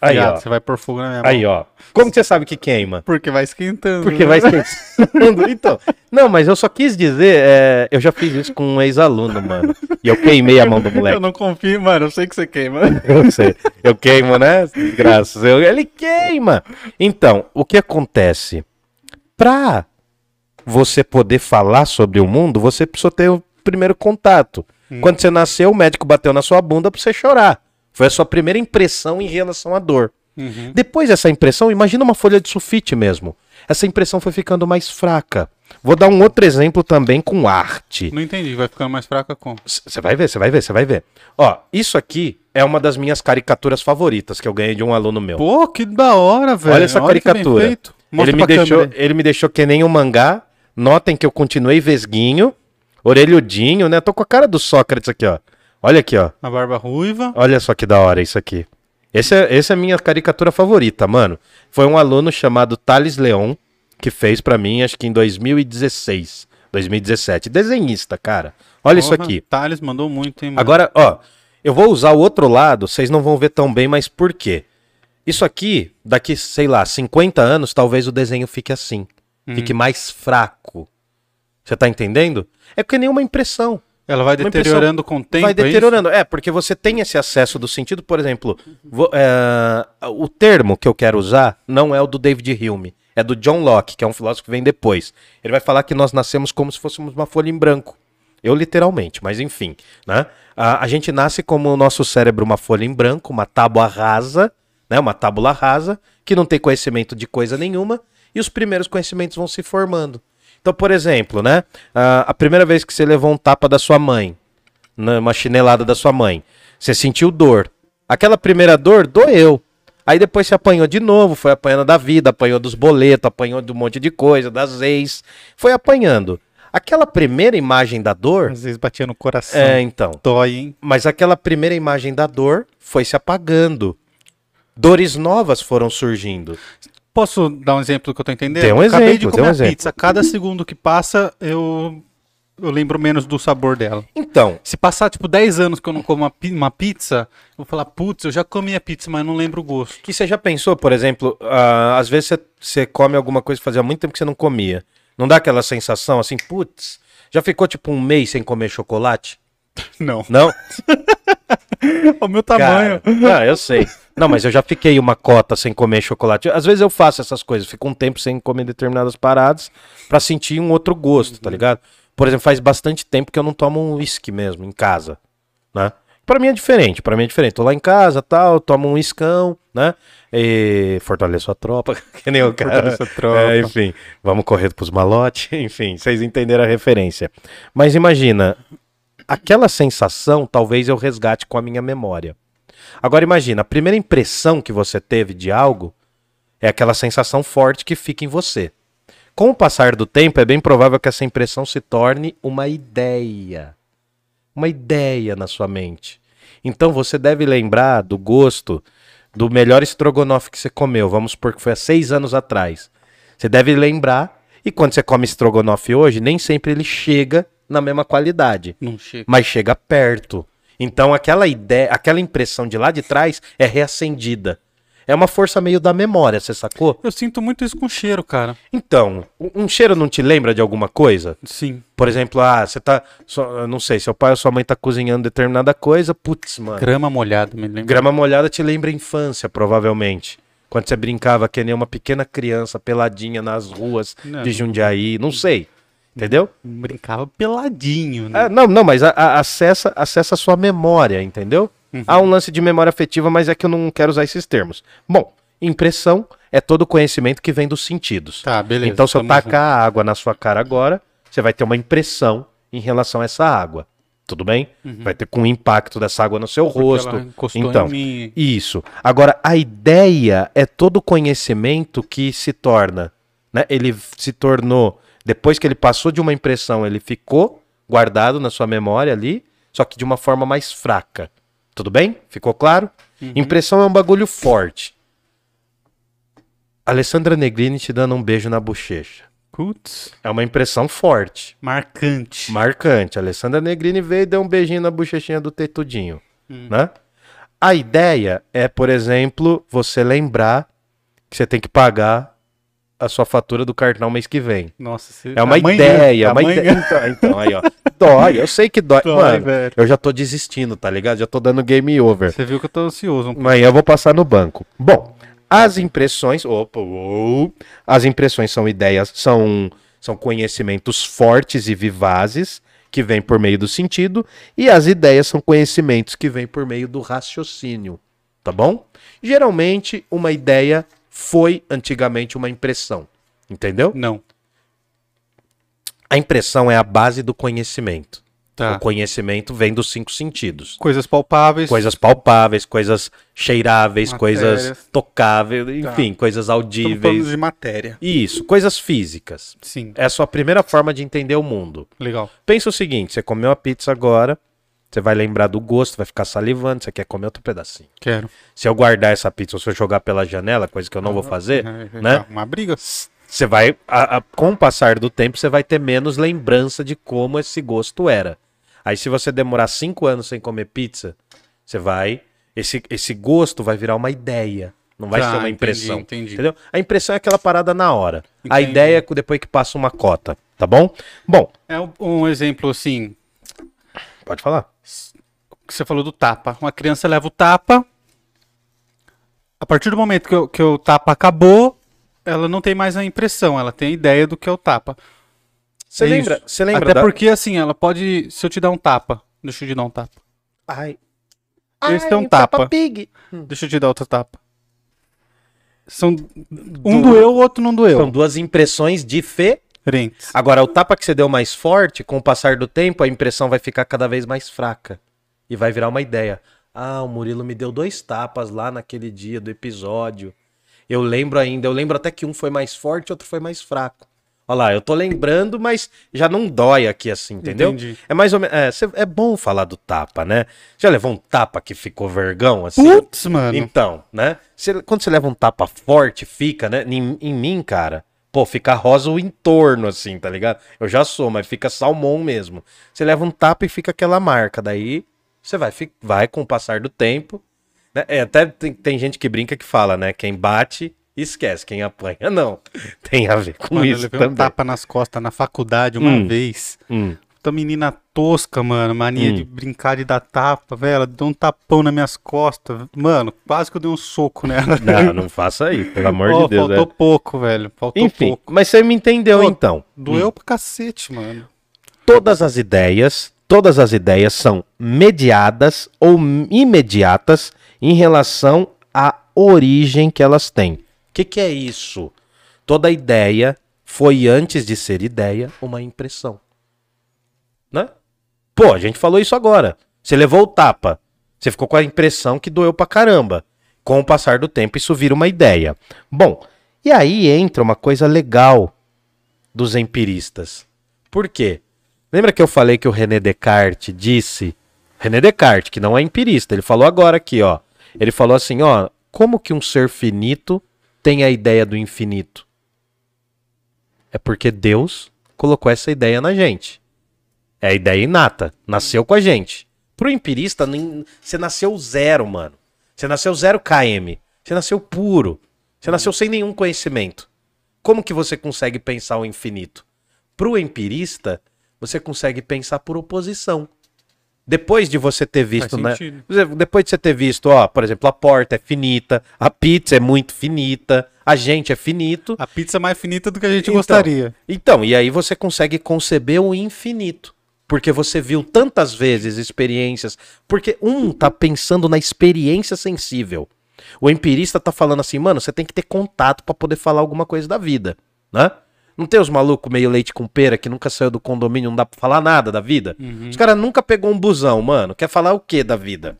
Aí, Viado, ó. Você vai pôr fogo na minha mão. Aí, ó. Como que você sabe que queima? Porque vai esquentando. Porque né? vai esquentando. Então, não, mas eu só quis dizer, é, eu já fiz isso com um ex-aluno, mano. E eu queimei a mão do Eu moleque. não confio, mano. Eu sei que você queima. Eu sei. Eu queimo, né? Graças. Eu, ele queima. Então, o que acontece? Pra você poder falar sobre o mundo, você precisa ter o primeiro contato. Quando você nasceu, o médico bateu na sua bunda pra você chorar. Foi a sua primeira impressão em relação à dor. Uhum. Depois dessa impressão, imagina uma folha de sulfite mesmo. Essa impressão foi ficando mais fraca. Vou dar um outro exemplo também com arte. Não entendi. Vai ficando mais fraca como? Você vai ver, você vai ver, você vai ver. Ó, isso aqui é uma das minhas caricaturas favoritas que eu ganhei de um aluno meu. Pô, que da hora, velho. Olha essa bem caricatura. Ele me, deixou, ele me deixou que nem um mangá. Notem que eu continuei vesguinho, orelhudinho, né? Tô com a cara do Sócrates aqui, ó. Olha aqui, ó. A barba ruiva. Olha só que da hora isso aqui. Esse é, esse é a minha caricatura favorita, mano. Foi um aluno chamado Thales Leon que fez pra mim, acho que em 2016, 2017. Desenhista, cara. Olha isso Porra, aqui. Thales mandou muito, hein, mano? Agora, ó, eu vou usar o outro lado, vocês não vão ver tão bem, mas por quê? Isso aqui, daqui, sei lá, 50 anos, talvez o desenho fique assim. Fique mais fraco. Você tá entendendo? É porque nenhuma impressão. Ela vai deteriorando com o tempo. Vai é deteriorando. É, porque você tem esse acesso do sentido, por exemplo, vo- é, o termo que eu quero usar não é o do David Hume, é do John Locke, que é um filósofo que vem depois. Ele vai falar que nós nascemos como se fôssemos uma folha em branco. Eu literalmente, mas enfim, né? A, a gente nasce como o nosso cérebro uma folha em branco, uma tábua rasa, né? Uma tábula rasa, que não tem conhecimento de coisa nenhuma, e os primeiros conhecimentos vão se formando. Então, por exemplo, né? a- primeira vez que você levou um tapa da sua mãe, né, uma chinelada da sua mãe. Você sentiu dor. Aquela primeira dor doeu. Aí depois você apanhou de novo, foi apanhando da vida, apanhou dos boletos, apanhou de um monte de coisa, das ex. Foi apanhando. Aquela primeira imagem da dor. Às vezes batia no coração. É, então. Dói, hein? Mas aquela primeira imagem da dor foi se apagando. Dores novas foram surgindo. Posso dar um exemplo que eu tô entendendo? Dê um Acabei exemplo, de dê comer um a exemplo. pizza. Cada segundo que passa, eu, eu lembro menos do sabor dela. Então, Se passar, tipo, 10 anos que eu não como uma, pi- uma pizza, eu vou falar, putz, eu já comi a pizza, mas não lembro o gosto. E você já pensou, por exemplo, ah, às vezes você, você come alguma coisa que fazia muito tempo que você não comia. Não dá aquela sensação assim, putz, já ficou tipo um mês sem comer chocolate? Não. Não? o meu tamanho. Cara, não, eu sei. Não, mas eu já fiquei uma cota sem comer chocolate. Às vezes eu faço essas coisas, fico um tempo sem comer determinadas paradas pra sentir um outro gosto, tá ligado? Por exemplo, faz bastante tempo que eu não tomo um uísque mesmo em casa, né? Pra mim é diferente, pra mim é diferente. Tô lá em casa, tal, tomo um iscão, né? E fortaleço a tropa, que nem o cara. Fortaleço a tropa. É, enfim, vamos correr pros malotes, enfim, vocês entenderam a referência. Mas imagina, aquela sensação talvez eu resgate com a minha memória. Agora imagina, a primeira impressão que você teve de algo é aquela sensação forte que fica em você. Com o passar do tempo, é bem provável que essa impressão se torne uma ideia. Uma ideia na sua mente. Então você deve lembrar do gosto do melhor estrogonofe que você comeu. Vamos supor que foi há seis anos atrás. Você deve lembrar, e quando você come estrogonofe hoje, nem sempre ele chega na mesma qualidade Não chega. mas chega perto. Então aquela ideia, aquela impressão de lá de trás é reacendida. É uma força meio da memória, você sacou? Eu sinto muito isso com cheiro, cara. Então, um cheiro não te lembra de alguma coisa? Sim. Por exemplo, ah, você tá, só- não sei, seu pai ou sua mãe tá cozinhando determinada coisa, putz, mano. Grama molhada, me lembra. Grama molhada te lembra a infância, provavelmente. Quando você brincava que nem uma pequena criança peladinha nas ruas Não. de Jundiaí, não sei. Entendeu? Brincava peladinho, né? Ah, não, não, mas a- a- acessa, acessa a sua memória, entendeu? Há um lance de memória afetiva, mas é que eu não quero usar esses termos. Bom, impressão é todo conhecimento que vem dos sentidos. Tá, beleza. então, se eu tacar a água na sua cara agora, você vai ter uma impressão em relação a essa água. Tudo bem? Vai ter com o impacto dessa água no seu junto, Uhum. porque rosto. Então, isso. Agora, a ideia é todo conhecimento que se torna, né? Ele se tornou, depois que ele passou de uma impressão, ele ficou guardado na sua memória ali, só que de uma forma mais fraca. Tudo bem? Ficou claro? Impressão é um bagulho forte. Alessandra Negrini te dando um beijo na bochecha. Putz, É uma impressão forte, marcante. marcante. Alessandra Negrini veio e deu um beijinho na bochechinha do tetudinho, Hum. né? A ideia é, por exemplo, você lembrar que você tem que pagar a sua fatura do cartão mês que vem. Nossa, você... É uma amanhã, ideia, é uma amanhã. ideia. Então, então, aí, ó. Dói, eu sei que dói. Dói, Mano, velho. eu já tô desistindo, tá ligado? Já tô dando game over. Você viu que eu tô ansioso. Amanhã eu vou passar no banco. Bom, as impressões. Opa, uou, as impressões são ideias, são, são conhecimentos fortes e vivazes que vêm por meio do sentido, e as ideias são conhecimentos que vêm por meio do raciocínio. Tá bom? Geralmente, uma ideia foi antigamente uma impressão. Entendeu? Não. A impressão é a base do conhecimento. Tá. O conhecimento vem dos cinco sentidos. Coisas palpáveis. Coisas palpáveis, coisas cheiráveis, Matérias. coisas tocáveis, enfim, coisas Estamos falando audíveis. de matéria. Isso, coisas físicas. Sim. É a sua primeira forma de entender o mundo. Legal. Pensa o seguinte: você comeu a pizza agora, você vai lembrar do gosto, vai ficar salivando, você quer comer outro pedacinho. Quero. Se eu guardar essa pizza ou se eu jogar pela janela, coisa que eu não vou fazer, É, né? Uma briga. Você vai, a- a- com o passar do tempo, você vai ter menos lembrança de como esse gosto era. Aí, se você demorar cinco anos sem comer pizza, você vai. Esse, esse gosto vai virar uma ideia. Não vai Tá, ser uma entendi, impressão. entendi. Entendeu? A impressão é aquela parada na hora. A Entendi. ideia é que depois que passa uma cota. Tá bom? Bom, É um exemplo assim, pode falar. Que você falou do tapa. Uma criança leva o tapa. A partir do momento que, o- que o tapa acabou, ela não tem mais a impressão, ela tem a ideia do que é o tapa. Você É lembra? Você lembra Até da- porque assim, ela pode. Se eu te dar um tapa, deixa eu te dar um tapa. Ai. Esse é um Peppa tapa. Pig. Deixa eu te dar outro tapa. São. Um doeu, o outro não doeu. São duas impressões. Diferentes. Agora, o tapa que você deu mais forte, com o passar do tempo, a impressão vai ficar cada vez mais fraca. E vai virar uma ideia. Ah, o Murilo me deu dois tapas lá naquele dia do episódio. Eu lembro ainda, eu lembro até que um foi mais forte e outro foi mais fraco. Olha lá, eu tô lembrando, mas já não dói aqui assim, entendeu? Entendi. É mais ou menos. É, é bom falar do tapa, né? Já levou um tapa que ficou vergão, assim? Putz, mano. Então, né? Cê- quando você leva um tapa forte, fica, né? Em, em mim, cara, pô, fica rosa o entorno, assim, tá ligado? Eu já sou, mas fica salmão mesmo. Você leva um tapa e fica aquela marca. Daí você vai, vai com o passar do tempo. Né? É, até tem, tem gente que brinca que fala, né? Quem bate, esquece. Quem apanha, não. Tem a ver com Mano, eu isso levei também. um tapa nas costas na faculdade uma Hum. vez. Hum. Puta menina tosca, mano. Mania Hum. de brincar de dar tapa, velho. Ela deu um tapão nas minhas costas. Mano, quase que eu dei um soco nela. Não, não faça isso, pelo amor Ó, de Deus. faltou é. pouco, velho. Faltou Enfim, pouco. mas você me entendeu Pô, então. Doeu pra cacete, mano. todas as ideias, todas as ideias são mediadas ou imediatas em relação à origem que elas têm. O que, que é isso? Toda ideia foi antes de ser ideia uma impressão, né? Pô, a gente falou isso agora. Você levou o tapa, você ficou com a impressão que doeu pra caramba. Com o passar do tempo isso vira uma ideia. Bom, e aí entra uma coisa legal dos empiristas. Por quê? Lembra que eu falei que o René Descartes disse, René Descartes, que não é empirista, ele falou agora aqui, ó. Ele falou assim, ó, como que um ser finito tem a ideia do infinito? É porque Deus colocou essa ideia na gente. É a ideia inata, nasceu com a gente. Pro empirista, você nasceu zero, mano. Você nasceu zero km. Você nasceu puro. Você nasceu sem nenhum conhecimento. Como que você consegue pensar o infinito? Pro empirista, você consegue pensar por oposição. Depois de você ter visto, né? Depois de você ter visto, ó, por exemplo, a porta é finita, a pizza é muito finita, a gente é finito. A pizza é mais finita do que a gente Então, gostaria. Então, e aí você consegue conceber o infinito. Porque você viu tantas vezes experiências. Porque um tá pensando na experiência sensível. O empirista tá falando assim, mano, você tem que ter contato pra poder falar alguma coisa da vida, né? Não tem os malucos meio leite com pera que nunca saiu do condomínio, não dá pra falar nada da vida? Os caras nunca pegou um busão, mano. Quer falar o que da vida?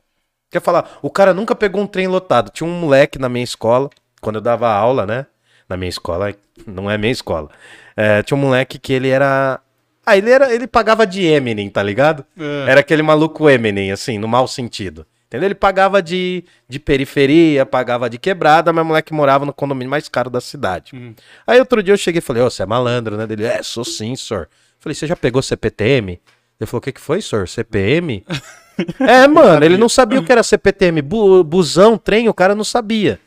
Quer falar, o cara nunca pegou um trem lotado. Tinha um moleque na minha escola, quando eu dava aula, né? Na minha escola, não é minha escola. É, tinha um moleque que ele era. Ah, ele era. Ele pagava de Eminem, tá ligado? É. Era aquele maluco Eminem, assim, no mau sentido. Entendeu? Ele pagava de, de periferia, pagava de quebrada, mas o moleque morava no condomínio mais caro da cidade. Hum. Aí outro dia eu cheguei e falei, ô, você é malandro, né? Dele, é, sou sim, senhor. Falei, você já pegou CPTM? Ele falou, o que que foi, senhor? CPM? é, mano, ele não sabia o que era CPTM. Bu busão, trem, o cara não sabia.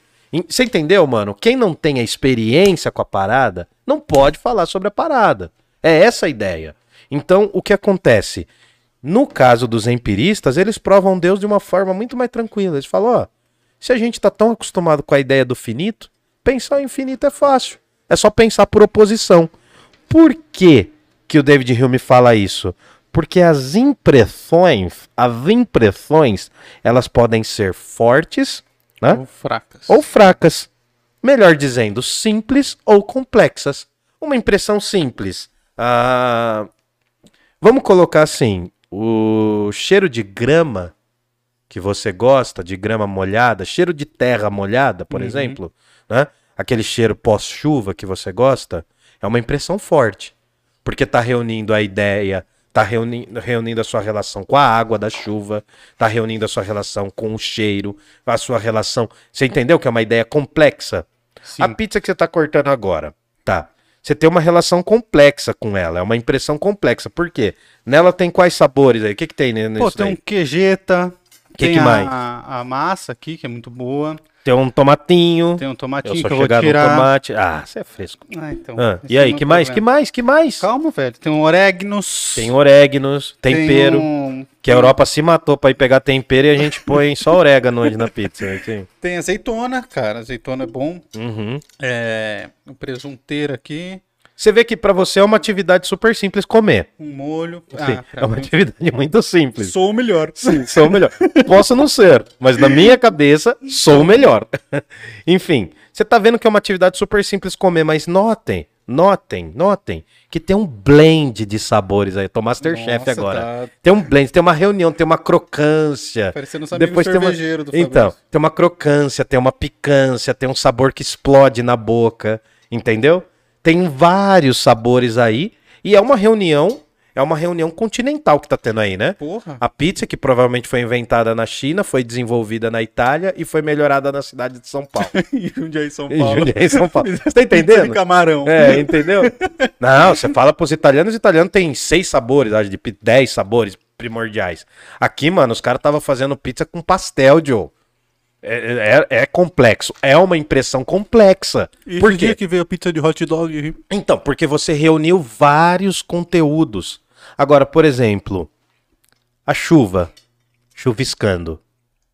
Você entendeu, mano? Quem não tem a experiência com a parada, não pode falar sobre a parada. É essa a ideia. Então, o que acontece? No caso dos empiristas, eles provam Deus de uma forma muito mais tranquila. Eles falam, ó, se a gente tá tão acostumado com a ideia do finito, pensar o infinito é fácil. É só pensar por oposição. Por que, que o David Hume fala isso? Porque as impressões, as impressões, elas podem ser fortes, né? Ou fracas. ou fracas. Melhor dizendo, simples ou complexas. Uma impressão simples. Ah, vamos colocar assim: o cheiro de grama que você gosta, de grama molhada, cheiro de terra molhada, por Uhum. exemplo, né? Aquele cheiro pós-chuva que você gosta, é uma impressão forte. Porque está reunindo a ideia, está reunindo, reunindo a sua relação com a água da chuva, está reunindo a sua relação com o cheiro, a sua relação. Você entendeu que é uma ideia complexa? Sim. A pizza que você está cortando agora, tá. Você tem uma relação complexa com ela, é uma impressão complexa. Por quê? Nela tem quais sabores aí? O que, que tem nisso Pô, tem daí? um queijeta. Que tem que a, mais? A, massa aqui, que é muito boa. Tem um tomatinho. Tem um Eu tomatinho sou que eu vou chegado no tirar. tomate. Ah, você é fresco. Ah, então. Ah, e aí, é que mais? Que mais? Que mais? Calma, velho. Tem um orégãos. Tem oréganos, tempero. Tem, um- Que a Europa se matou pra ir pegar tempero e a gente põe só orégano hoje na pizza. Assim. tem azeitona, cara. Azeitona é bom. Uhum. É, um presunteiro aqui. Você vê que pra você é uma atividade super simples comer. Um molho. Sim, Ah, é uma mim- atividade muito simples. Sou o melhor. Sim, sou o melhor. Posso não ser, mas na minha cabeça, sou o melhor. Enfim, você tá vendo que é uma atividade super simples comer, mas notem, notem, notem que tem um blend de sabores aí. Tô Masterchef agora. tá Tem um blend, tem uma reunião, tem uma crocância. Parecendo amigos Depois tem uma... Então, tem uma crocância, tem uma picância, tem um sabor que explode na boca, entendeu? Tem vários sabores aí e é uma reunião, é uma reunião continental que tá tendo aí, né? Porra. A pizza, que provavelmente foi inventada na China, foi desenvolvida na Itália e foi melhorada na cidade de São Paulo. E Jundiaí, São Paulo. Jundiaí, São Paulo. Você tá Pizza de entendendo? camarão. É, entendeu? Não, você fala pros italianos, os italianos tem seis sabores, acho, de dez sabores primordiais. Aqui, mano, os caras estavam fazendo pizza com pastel, Joe. É, é- é complexo, é uma impressão complexa. E Por dia que veio a pizza de hot dog. Então, porque você reuniu vários conteúdos. Agora, por exemplo, a chuva chuviscando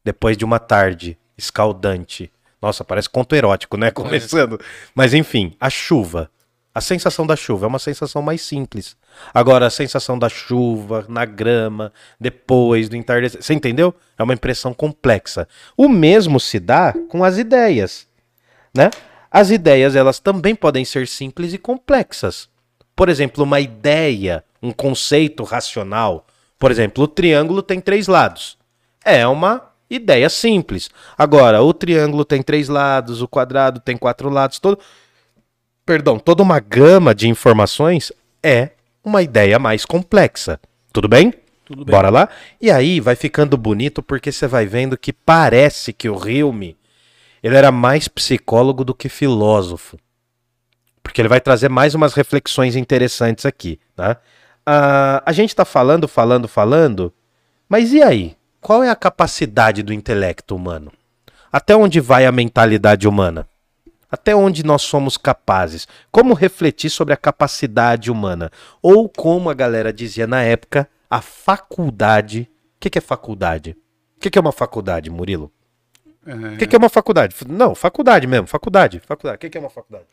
depois de uma tarde escaldante. Nossa, parece conto erótico, né? Começando. Mas enfim, a chuva. A sensação da chuva é uma sensação mais simples. Agora, a sensação da chuva na grama, depois do entardecer. Você entendeu? É uma impressão complexa. O mesmo se dá com as ideias né? As ideias, elas também podem ser simples e complexas. Por exemplo, uma ideia, um conceito racional. Por exemplo, o triângulo tem três lados. É uma ideia simples. Agora, o triângulo tem três lados, o quadrado tem quatro lados, todo Perdão, toda uma gama de informações é uma ideia mais complexa. Tudo bem? Tudo bem. Bora lá? E aí vai ficando bonito porque você vai vendo que parece que o Hilme ele era mais psicólogo do que filósofo. Porque ele vai trazer mais umas reflexões interessantes aqui, tá? Ah, a gente tá falando, falando, falando, mas e aí? Qual é a capacidade do intelecto humano? Até onde vai a mentalidade humana? Até onde nós somos capazes? Como refletir sobre a capacidade humana? Ou como a galera dizia na época, a faculdade. O que, que é faculdade? O que, que é uma faculdade, Murilo? O que, que é uma faculdade? Não, faculdade mesmo, faculdade. Faculdade. O que, é uma faculdade?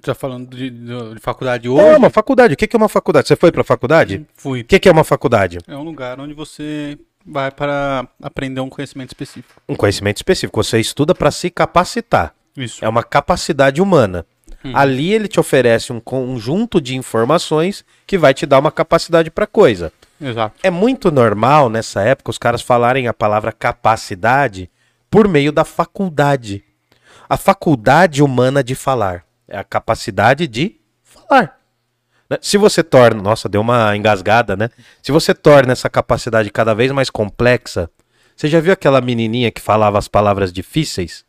Tá falando de, de- de faculdade hoje? É uma faculdade. O que, é uma faculdade? Você foi pra faculdade? Fui. O que é uma faculdade? É um lugar onde você vai para aprender um conhecimento específico. Um conhecimento específico. Você estuda para se capacitar. Isso. É uma capacidade humana. Hum. Ali ele te oferece um conjunto de informações que vai te dar uma capacidade para coisa. Exato. É muito normal nessa época os caras falarem a palavra capacidade por meio da faculdade. A faculdade humana de falar. É a capacidade de falar. Né? Se você torna. Nossa, deu uma engasgada, né? Se você torna essa capacidade cada vez mais complexa. Você já viu aquela menininha que falava as palavras difíceis?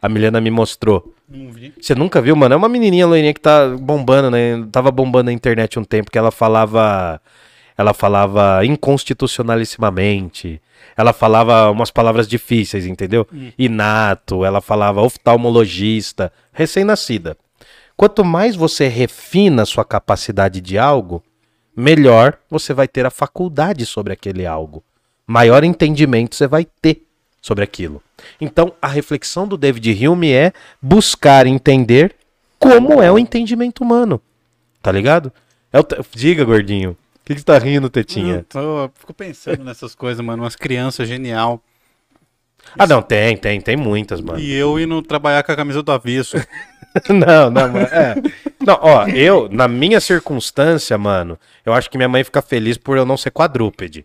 A Milena me mostrou. Não vi. Você nunca viu, mano? É uma menininha loirinha que tá bombando, né? Tava bombando na internet um tempo que ela falava. Ela falava inconstitucionalissimamente. Ela falava umas palavras difíceis, entendeu? Inato, ela falava oftalmologista, recém-nascida. Quanto mais você refina a sua capacidade de algo, melhor você vai ter a faculdade sobre aquele algo. Maior entendimento você vai ter sobre aquilo. Então, a reflexão do David Hume é buscar entender como é o entendimento humano. Tá ligado? É Diga, gordinho. O que, que tá rindo, Tetinha? Eu tô- fico pensando nessas coisas, mano. Umas crianças genial. Ah, não, tem, tem, tem muitas, mano. E eu indo trabalhar com a camisa do avesso. não, não, mano. É. Não, ó, eu, na minha circunstância, mano, eu acho que minha mãe fica feliz por eu não ser quadrúpede.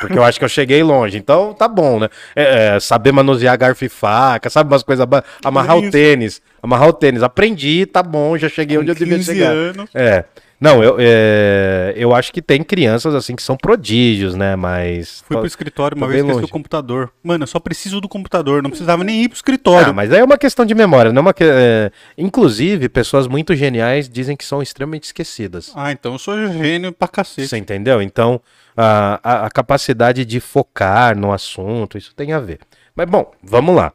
Porque eu acho que eu cheguei longe. Então tá bom, né? É, é, saber manusear garfo e faca, sabe umas coisas. Amarrar o tênis. Amarrar o tênis. Aprendi, tá bom, já cheguei onde eu devia 15 chegar. anos. É. Não, eu, é, eu acho que tem crianças assim que são prodígios, né? Mas. Fui pro escritório uma vez bem esqueci o computador. Mano, eu só preciso do computador, não precisava nem ir pro escritório. Ah, mas aí é uma questão de memória, não é uma que... é, Inclusive, pessoas muito geniais dizem que são extremamente esquecidas. Ah, então eu sou gênio pra cacete. Você entendeu? Então, a, a, a capacidade de focar no assunto, isso tem a ver. Mas, bom, vamos lá.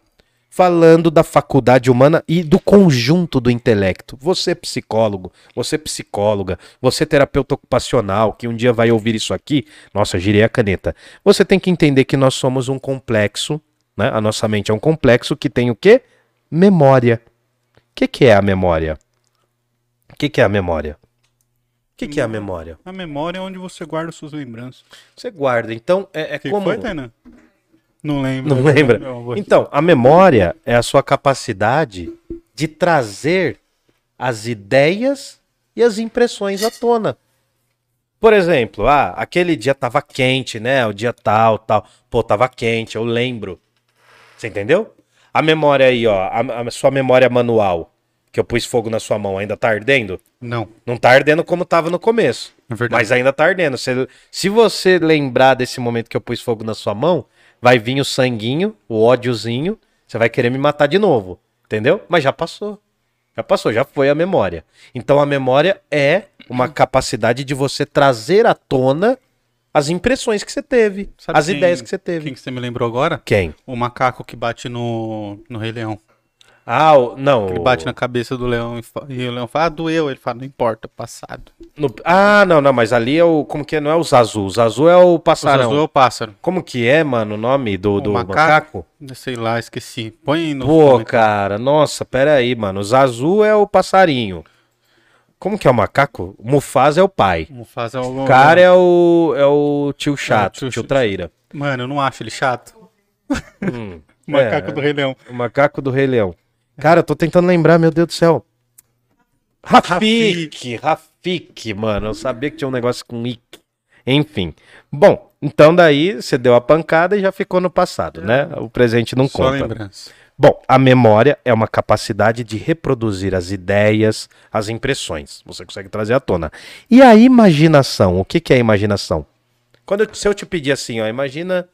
Falando da faculdade humana e do conjunto do intelecto. Você, psicólogo, você, psicóloga, você, terapeuta ocupacional, que um dia vai ouvir isso aqui, nossa, girei a caneta. Você tem que entender que nós somos um complexo, né? A nossa mente é um complexo que tem o quê? Memória. O que, que é a memória? O que, que é a memória? O que, que é a memória? A memória é onde você guarda suas lembranças. Você guarda. Então, é, é que como. foi, Tainan? Não lembro. Não lembra? Não, Então, a memória é a sua capacidade de trazer as ideias e as impressões à tona. Por exemplo, ah, aquele dia tava quente, né? O dia tal, tal. Pô, tava quente, eu lembro. Você entendeu? A memória aí, ó, a, a sua memória manual, que eu pus fogo na sua mão, ainda tá ardendo? Não, Não tá ardendo como tava no começo. é verdade. Mas ainda tá ardendo. Se, se você lembrar desse momento que eu pus fogo na sua mão, vai vir o sanguinho, o ódiozinho, você vai querer me matar de novo. Entendeu? Mas já passou. Já passou, já foi a memória. Então a memória é uma capacidade de você trazer à tona as impressões que você teve, Sabe as quem- ideias que você teve. Quem que você me lembrou agora? Quem? O macaco que bate no, no Rei Leão. Ah, o- não. Ele o- bate na cabeça do leão e, o leão fala, ah, doeu. Ele fala, não importa, passado. no- Ah, não, não, mas ali é o. Como que é? Não é o Zazu. O Zazu é o O passarão. azul é o pássaro. Como que é, mano, o nome do, O do macaco? macaco? Sei lá, esqueci. Põe no Pô, comentário. cara, nossa, pera aí, mano. O Zazu é o passarinho. Como que é o macaco? O Mufasa é o pai. Mufasa é o... O cara é o, é o tio chato, tio tio, chato. traíra. Mano, eu não acho ele chato. Hum, O macaco é, do Rei Leão. O macaco do Rei Leão. Cara, eu tô tentando lembrar, meu Deus do céu. Rafik, Rafik, mano. Eu sabia que tinha um negócio com Ick. Enfim. Bom, então daí você deu a pancada e já ficou no passado, né? O presente não Só conta. lembrança. Bom, a memória é uma capacidade de reproduzir as ideias, as impressões. Você consegue trazer à tona. E a imaginação? O que, que é a imaginação? Quando eu- se eu te pedir assim, ó, imagina,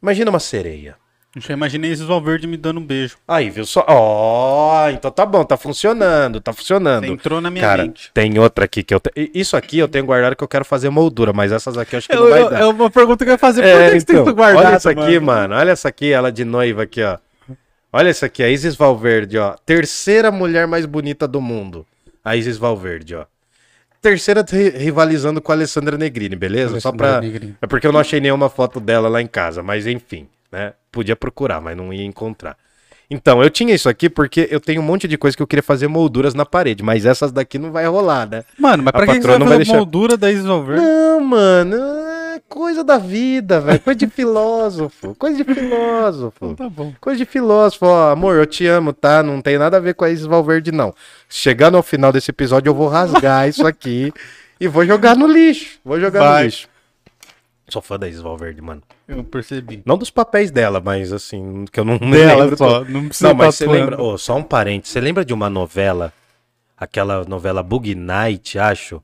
imagina uma sereia. Eu já imaginei esses Valverde me dando um beijo. Aí, viu só? Ó, então tá bom, tá funcionando, tá funcionando. Você entrou na minha Cara, mente. tem outra aqui que eu te... I- Isso aqui eu tenho guardado que eu quero fazer moldura, mas essas aqui eu acho que Eu- não vai eu- dar. É uma pergunta que eu ia fazer. Por É, que, que você tem então, guardado, olha essa aqui, mano. Olha essa aqui, ela de noiva aqui, ó. Olha essa aqui, a Isis Valverde, ó. Terceira mulher mais bonita do mundo. A Isis Valverde, ó. Terceira ri- rivalizando com a Alessandra Negrini, beleza? Só Alessandra pra... Negrini. É porque eu não achei nenhuma foto dela lá em casa, mas enfim, né? Podia procurar, mas não ia encontrar. Então, eu tinha isso aqui porque eu tenho um monte de coisa que eu queria fazer molduras na parede, mas essas daqui não vai rolar, né? Mano, mas A pra que, que você vai fazer vai deixar. moldura da Isis Valverde? Não, mano, é coisa da vida, velho. Coisa de filósofo. Coisa de filósofo. Tá bom. Coisa de filósofo, ó, amor, eu te amo, tá? Não tem nada a ver com a Isis Valverde, não. Chegando ao final desse episódio, eu vou rasgar isso aqui e vou jogar no lixo. Vou jogar Vai. no lixo. Sou fã da Isis Valverde, mano. Eu percebi. Não dos papéis dela, mas assim, que eu não Dela lembro. só, não precisa Não, mas você lembra. Ô, só um parente. Você lembra de uma novela? Aquela novela Bug Night, acho.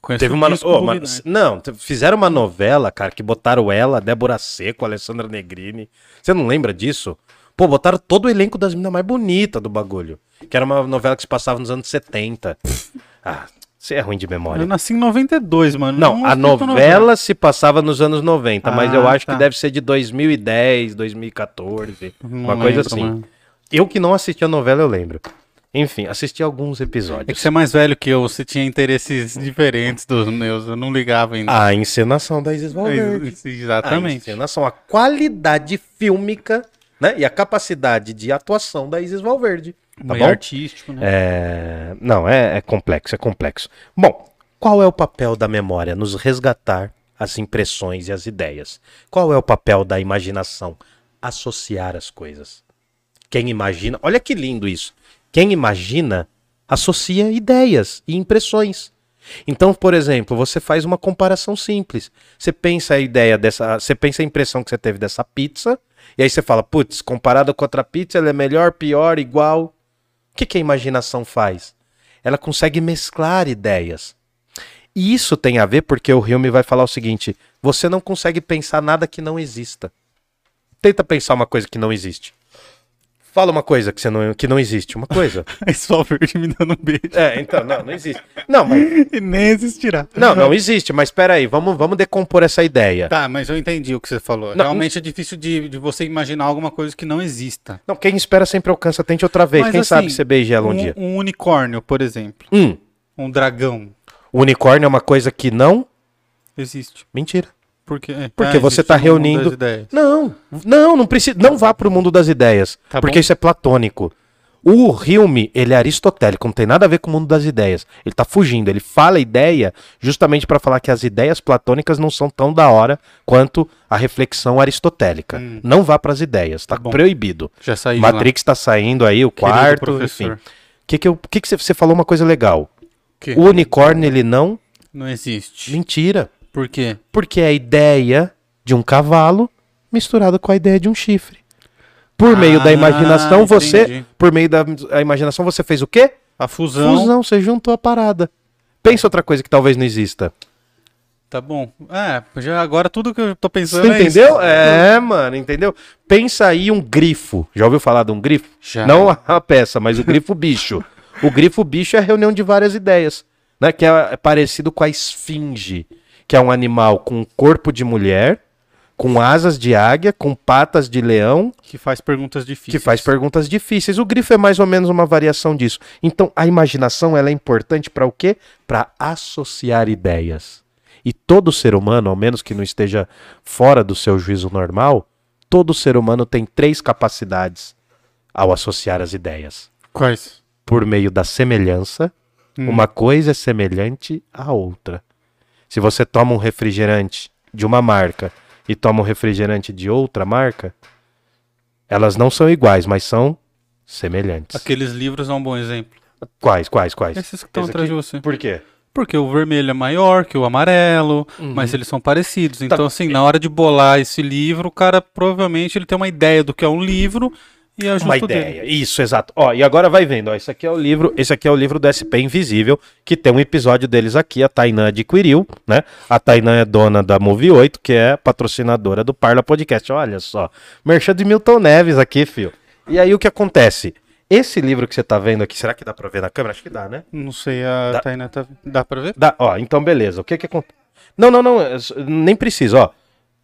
Conheço Teve uma. do uma- não, fizeram uma novela, cara, que botaram ela, Débora Seco, Alessandra Negrini. Você não lembra disso? Pô, botaram todo o elenco das meninas mais bonitas do bagulho. Que era uma novela que se passava nos anos 70. Ah, você é ruim de memória. Eu nasci em 92, mano. Não, a assisto novela se passava nos anos 90, mas Ah, eu acho tá. que deve ser de 2010, 2014, Não uma coisa lembro, assim. mano. Eu que não assisti a novela, eu lembro. Enfim, assisti alguns É episódios. que você é mais velho que eu, você tinha interesses diferentes dos meus, eu não ligava ainda. A encenação da Isis Valverde. Ex- A Exatamente. encenação, a qualidade fílmica né, e a capacidade de atuação da Isis Valverde. Tá Meio bom? artístico, né? É, Não, é, é complexo, é complexo. Bom, qual é o papel da memória? Nos resgatar as impressões e as ideias. Qual é o papel da imaginação? Associar as coisas. Quem imagina. Olha que lindo isso. Quem imagina associa ideias e impressões. Então, por exemplo, você faz uma comparação simples. Você pensa a ideia dessa. Você pensa a impressão que você teve dessa pizza. E aí você fala, putz, comparada com outra pizza, ela é melhor, pior, igual. O que, que a imaginação faz? Ela consegue mesclar ideias. E isso tem a ver porque o Hume vai falar o seguinte: você não consegue pensar nada que não exista. Tenta pensar uma coisa que não existe. Fala uma coisa que, você não, que não existe. Uma coisa. É só o verde me dando um beijo. É, então, não, não existe. Não, mas. E nem existirá. Não, não existe, mas peraí, vamos, vamos decompor essa ideia. Tá, mas eu entendi o que você falou. Não, Realmente é difícil de, de você imaginar alguma coisa que não exista. Não, quem espera sempre alcança, tente outra vez. Mas, quem assim, sabe você beija ela um, Um, dia. um unicórnio, por exemplo. Hum, Um dragão. o unicórnio é uma coisa que não. Existe. Mentira. Porque, é, Porque ah, você tá no mundo reunindo-. Não, não, não precisa. Não vá pro mundo das ideias. Tá porque bom. isso é platônico. O Hume, ele é aristotélico, não tem nada a ver com o mundo das ideias. Ele tá fugindo, ele fala ideia justamente para falar que as ideias platônicas não são tão da hora quanto a reflexão aristotélica. Hum. Não vá pras ideias, tá, Tá bom. proibido. Já saiu lá. Matrix tá saindo aí, o Querido quarto, professor. enfim. Que que eu, que que você, você falou uma coisa legal? Que O unicórnio, ele não... Não existe. Mentira. Por quê? Porque é a ideia de um cavalo misturada com a ideia de um chifre. Por meio da Ah, imaginação, você. entendi. Por meio da imaginação, você fez o quê? A fusão. Fusão, você juntou a parada. Pensa outra coisa que talvez não exista. Tá bom. É, já agora tudo que eu tô pensando Você é isso. entendeu? É, mano, entendeu? Pensa aí um grifo. Já ouviu falar de um grifo? Já. Não a peça, mas o grifo bicho. O grifo bicho é a reunião de várias ideias, né? Que é parecido com a esfinge, que é um animal com corpo de mulher, com asas de águia, com patas de leão, Que faz perguntas difíceis. que faz perguntas difíceis. O grifo é mais ou menos uma variação disso. Então, a imaginação ela é importante para o quê? Para associar ideias. E todo ser humano, ao menos que não esteja fora do seu juízo normal, todo ser humano tem três capacidades ao associar as ideias. Quais? Por meio da semelhança, Hum. uma coisa é semelhante à outra. Se você toma um refrigerante de uma marca e toma um refrigerante de outra marca, elas não são iguais, mas são semelhantes. Aqueles livros é um bom exemplo. Quais, quais, quais? Esses que estão Esse atrás de você. Por quê? Porque o vermelho é maior que o amarelo, Uhum. mas eles são parecidos. Tá. Então, assim, na hora de bolar esse livro, o cara provavelmente ele tem uma ideia do que é um livro e ajusta Uma o dele. ideia. Isso, exato. Ó, e agora vai vendo, ó, esse aqui é o livro, esse aqui é o livro do SP Invisível, que tem um episódio deles aqui, a Tainã adquiriu, né? A Tainã é dona da Movie 8, que é patrocinadora do Parla Podcast. Olha só, merchan de Milton Neves aqui, fio. E aí o que acontece? Esse livro que você tá vendo aqui, será que dá pra ver na câmera? Acho que dá, né? Não sei, a Dá- Tainá tá... Dá pra ver? Dá, ó, então beleza. O que que acontece? Não, não, não, é nem precisa, ó.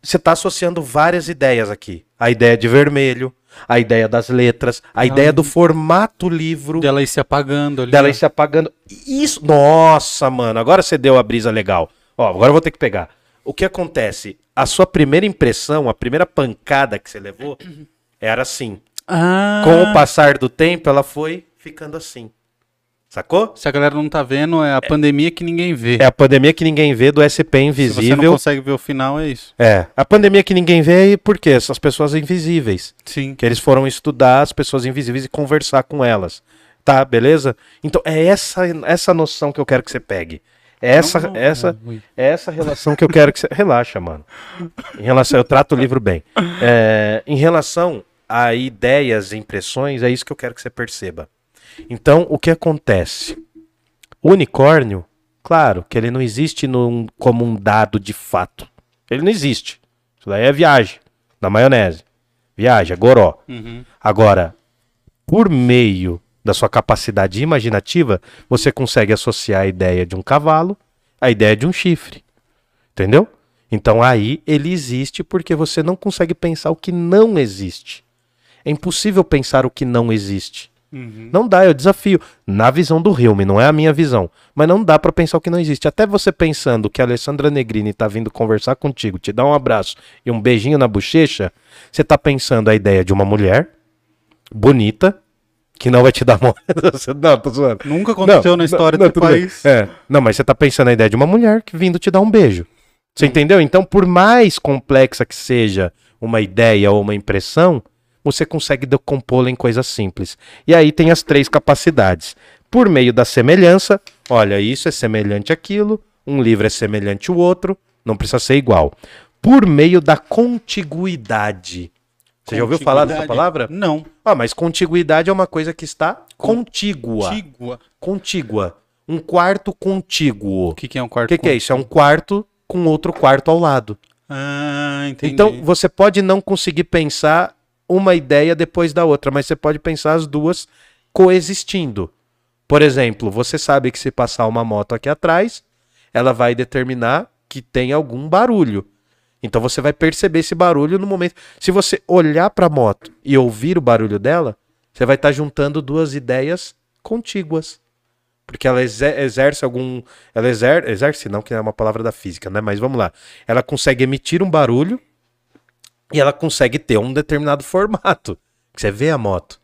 Você tá associando várias ideias aqui. A ideia de vermelho, a ideia das letras, a ideia do formato livro, Dela ir se apagando ali. dela ir se apagando. Isso, nossa, mano, agora você deu a brisa legal. Ó, agora eu vou ter que pegar. O que acontece? A sua primeira impressão, a primeira pancada que você levou, era assim. Ah, Com o passar do tempo, ela foi ficando assim. Sacou? se a galera não tá vendo, é a pandemia que ninguém vê. É a pandemia que ninguém vê do SP Se você não invisível. consegue ver o final, é isso. É, a pandemia que ninguém vê, por quê? Essas pessoas invisíveis. Sim. Que eles foram estudar as pessoas invisíveis e conversar com elas. Tá, beleza? Então é essa, essa noção que eu quero que você pegue. É essa, Não, não, essa, é, ui. é essa relação que eu quero que você. Relaxa, mano. Em relação, eu trato o livro bem. É, em relação a ideias e impressões, é isso que eu quero que você perceba. Então, o que acontece? O unicórnio, claro, que ele não existe num- como um dado de fato. Ele não existe. Isso daí é viagem, da maionese. Viagem, é goró. Uhum. Agora, por meio da sua capacidade imaginativa, você consegue associar a ideia de um cavalo à ideia de um chifre. Entendeu? Então aí ele existe porque você não consegue pensar o que não existe. É impossível pensar o que não existe. Uhum. Não dá, eu desafio. Na visão do Hilme, não é a minha visão. Mas não dá pra pensar o que não existe. Até você pensando que a Alessandra Negrini tá vindo conversar contigo, te dar um abraço e um beijinho na bochecha, você tá pensando a ideia de uma mulher bonita, que não vai te dar mole. Não, tô zoando. Nunca aconteceu na história desse tudo bem. país. É. Não, mas você tá pensando a ideia de uma mulher que vindo te dar um beijo. Você entendeu? Então, por mais complexa que seja uma ideia ou uma impressão, você consegue decompô-la em coisas simples. E aí tem as três capacidades. Por meio da semelhança, olha, isso é semelhante àquilo, um livro é semelhante ao outro, não precisa ser igual. Por meio da contiguidade. Você já ouviu falar dessa palavra? Não. Ah, mas contiguidade é uma coisa que está contígua. Contígua. Contígua. um quarto contíguo. O que, que é um quarto? O que, que é isso? É um quarto com outro quarto ao lado. Ah, entendi. Então você pode não conseguir pensar uma ideia depois da outra, mas você pode pensar as duas coexistindo. Por exemplo, você sabe que se passar uma moto aqui atrás, ela vai determinar que tem algum barulho. Então você vai perceber esse barulho no momento. Se você olhar para a moto e ouvir o barulho dela, você vai estar juntando duas ideias contíguas. Porque ela exer- exerce algum. Ela exer, exerce, não, que é uma palavra da física, né? Mas vamos lá. Ela consegue emitir um barulho e ela consegue ter um determinado formato. Que você vê a moto.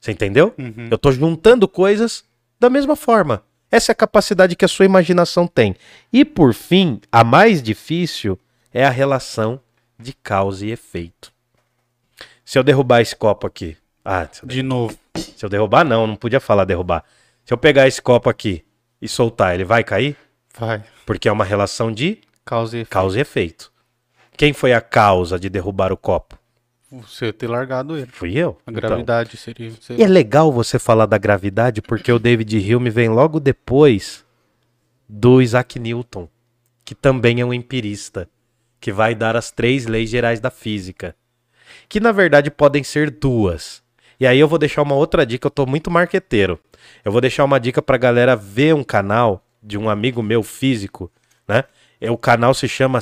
Você entendeu? Uhum. Eu tô juntando coisas da mesma forma. Essa é a capacidade que a sua imaginação tem. E por fim, a mais difícil é a relação de causa e efeito. Se eu derrubar esse copo aqui. Ah, eu, De novo. se eu derrubar, não, não podia falar derrubar. Se eu pegar esse copo aqui e soltar, ele vai cair? Vai. Porque é uma relação de Causa e efeito. causa e efeito. Quem foi a causa de derrubar o copo? Você ter largado ele. Fui eu. A Então, gravidade seria. E é legal você falar da gravidade porque o David Hume vem logo depois do Isaac Newton, que também é um empirista, que vai dar as três leis gerais da física, que na verdade podem ser duas. E aí eu vou deixar uma outra dica, eu tô muito marqueteiro. Eu vou deixar uma dica pra galera ver um canal de um amigo meu físico, né? É, o canal se chama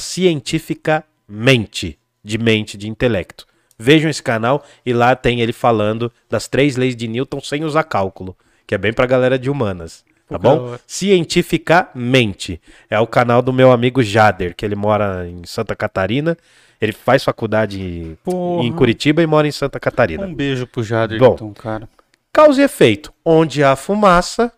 Cientificamente, de mente, de intelecto. Vejam esse canal e lá tem ele falando das três leis de Newton sem usar cálculo, que é bem pra galera de humanas. Tá bom? Cientificamente. É o canal do meu amigo Jader, que ele mora em Santa Catarina. Ele faz faculdade Porra. em Curitiba e mora em Santa Catarina. Um beijo pro Jader, Bom. então, cara. Causa e efeito. Onde há fumaça,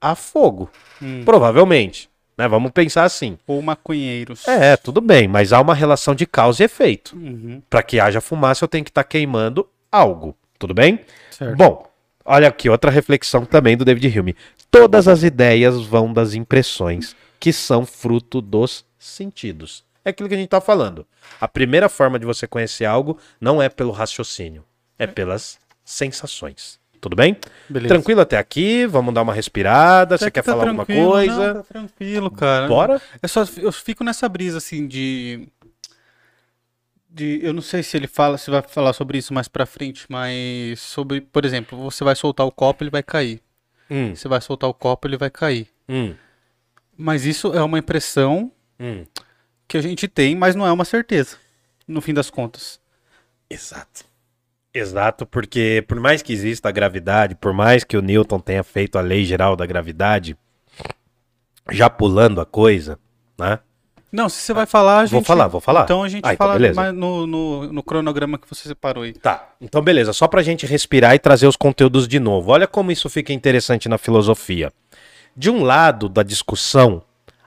há fogo. Hum. Provavelmente. Né? Vamos pensar assim. Ou maconheiros. É, tudo bem, mas há uma relação de causa e efeito. Uhum. Para que haja fumaça, eu tenho que estar queimando algo. Tudo bem? Certo. Bom, olha aqui outra reflexão também do David Hume. Todas as ideias vão das impressões, que são fruto dos sentidos. É aquilo que a gente tá falando. A primeira forma de você conhecer algo não é pelo raciocínio, é pelas sensações. Tudo bem? Beleza. Tranquilo até aqui? Vamos dar uma respirada. Até Você que quer tá falar alguma coisa? Não, tá tranquilo, cara. Bora? É só, eu fico nessa brisa, assim, de... de... Eu não sei se ele fala, se vai falar sobre isso mais pra frente, mas sobre, por exemplo, você vai soltar o copo, ele vai cair. Hum, Você vai soltar o copo, ele vai cair. hum, Mas isso é uma impressão hum. que a gente tem, mas não é uma certeza, no fim das contas. Exato. Exato, porque por mais que exista a gravidade, por mais que o Newton tenha feito a lei geral da gravidade, já pulando a coisa, né? Não, se você vai falar, a gente... Vou falar, vou falar. Então a gente Ah, então fala beleza. no, no, no cronograma que você separou aí. Tá, então beleza, só pra gente respirar e trazer os conteúdos de novo. Olha como isso fica interessante na filosofia. De um lado da discussão,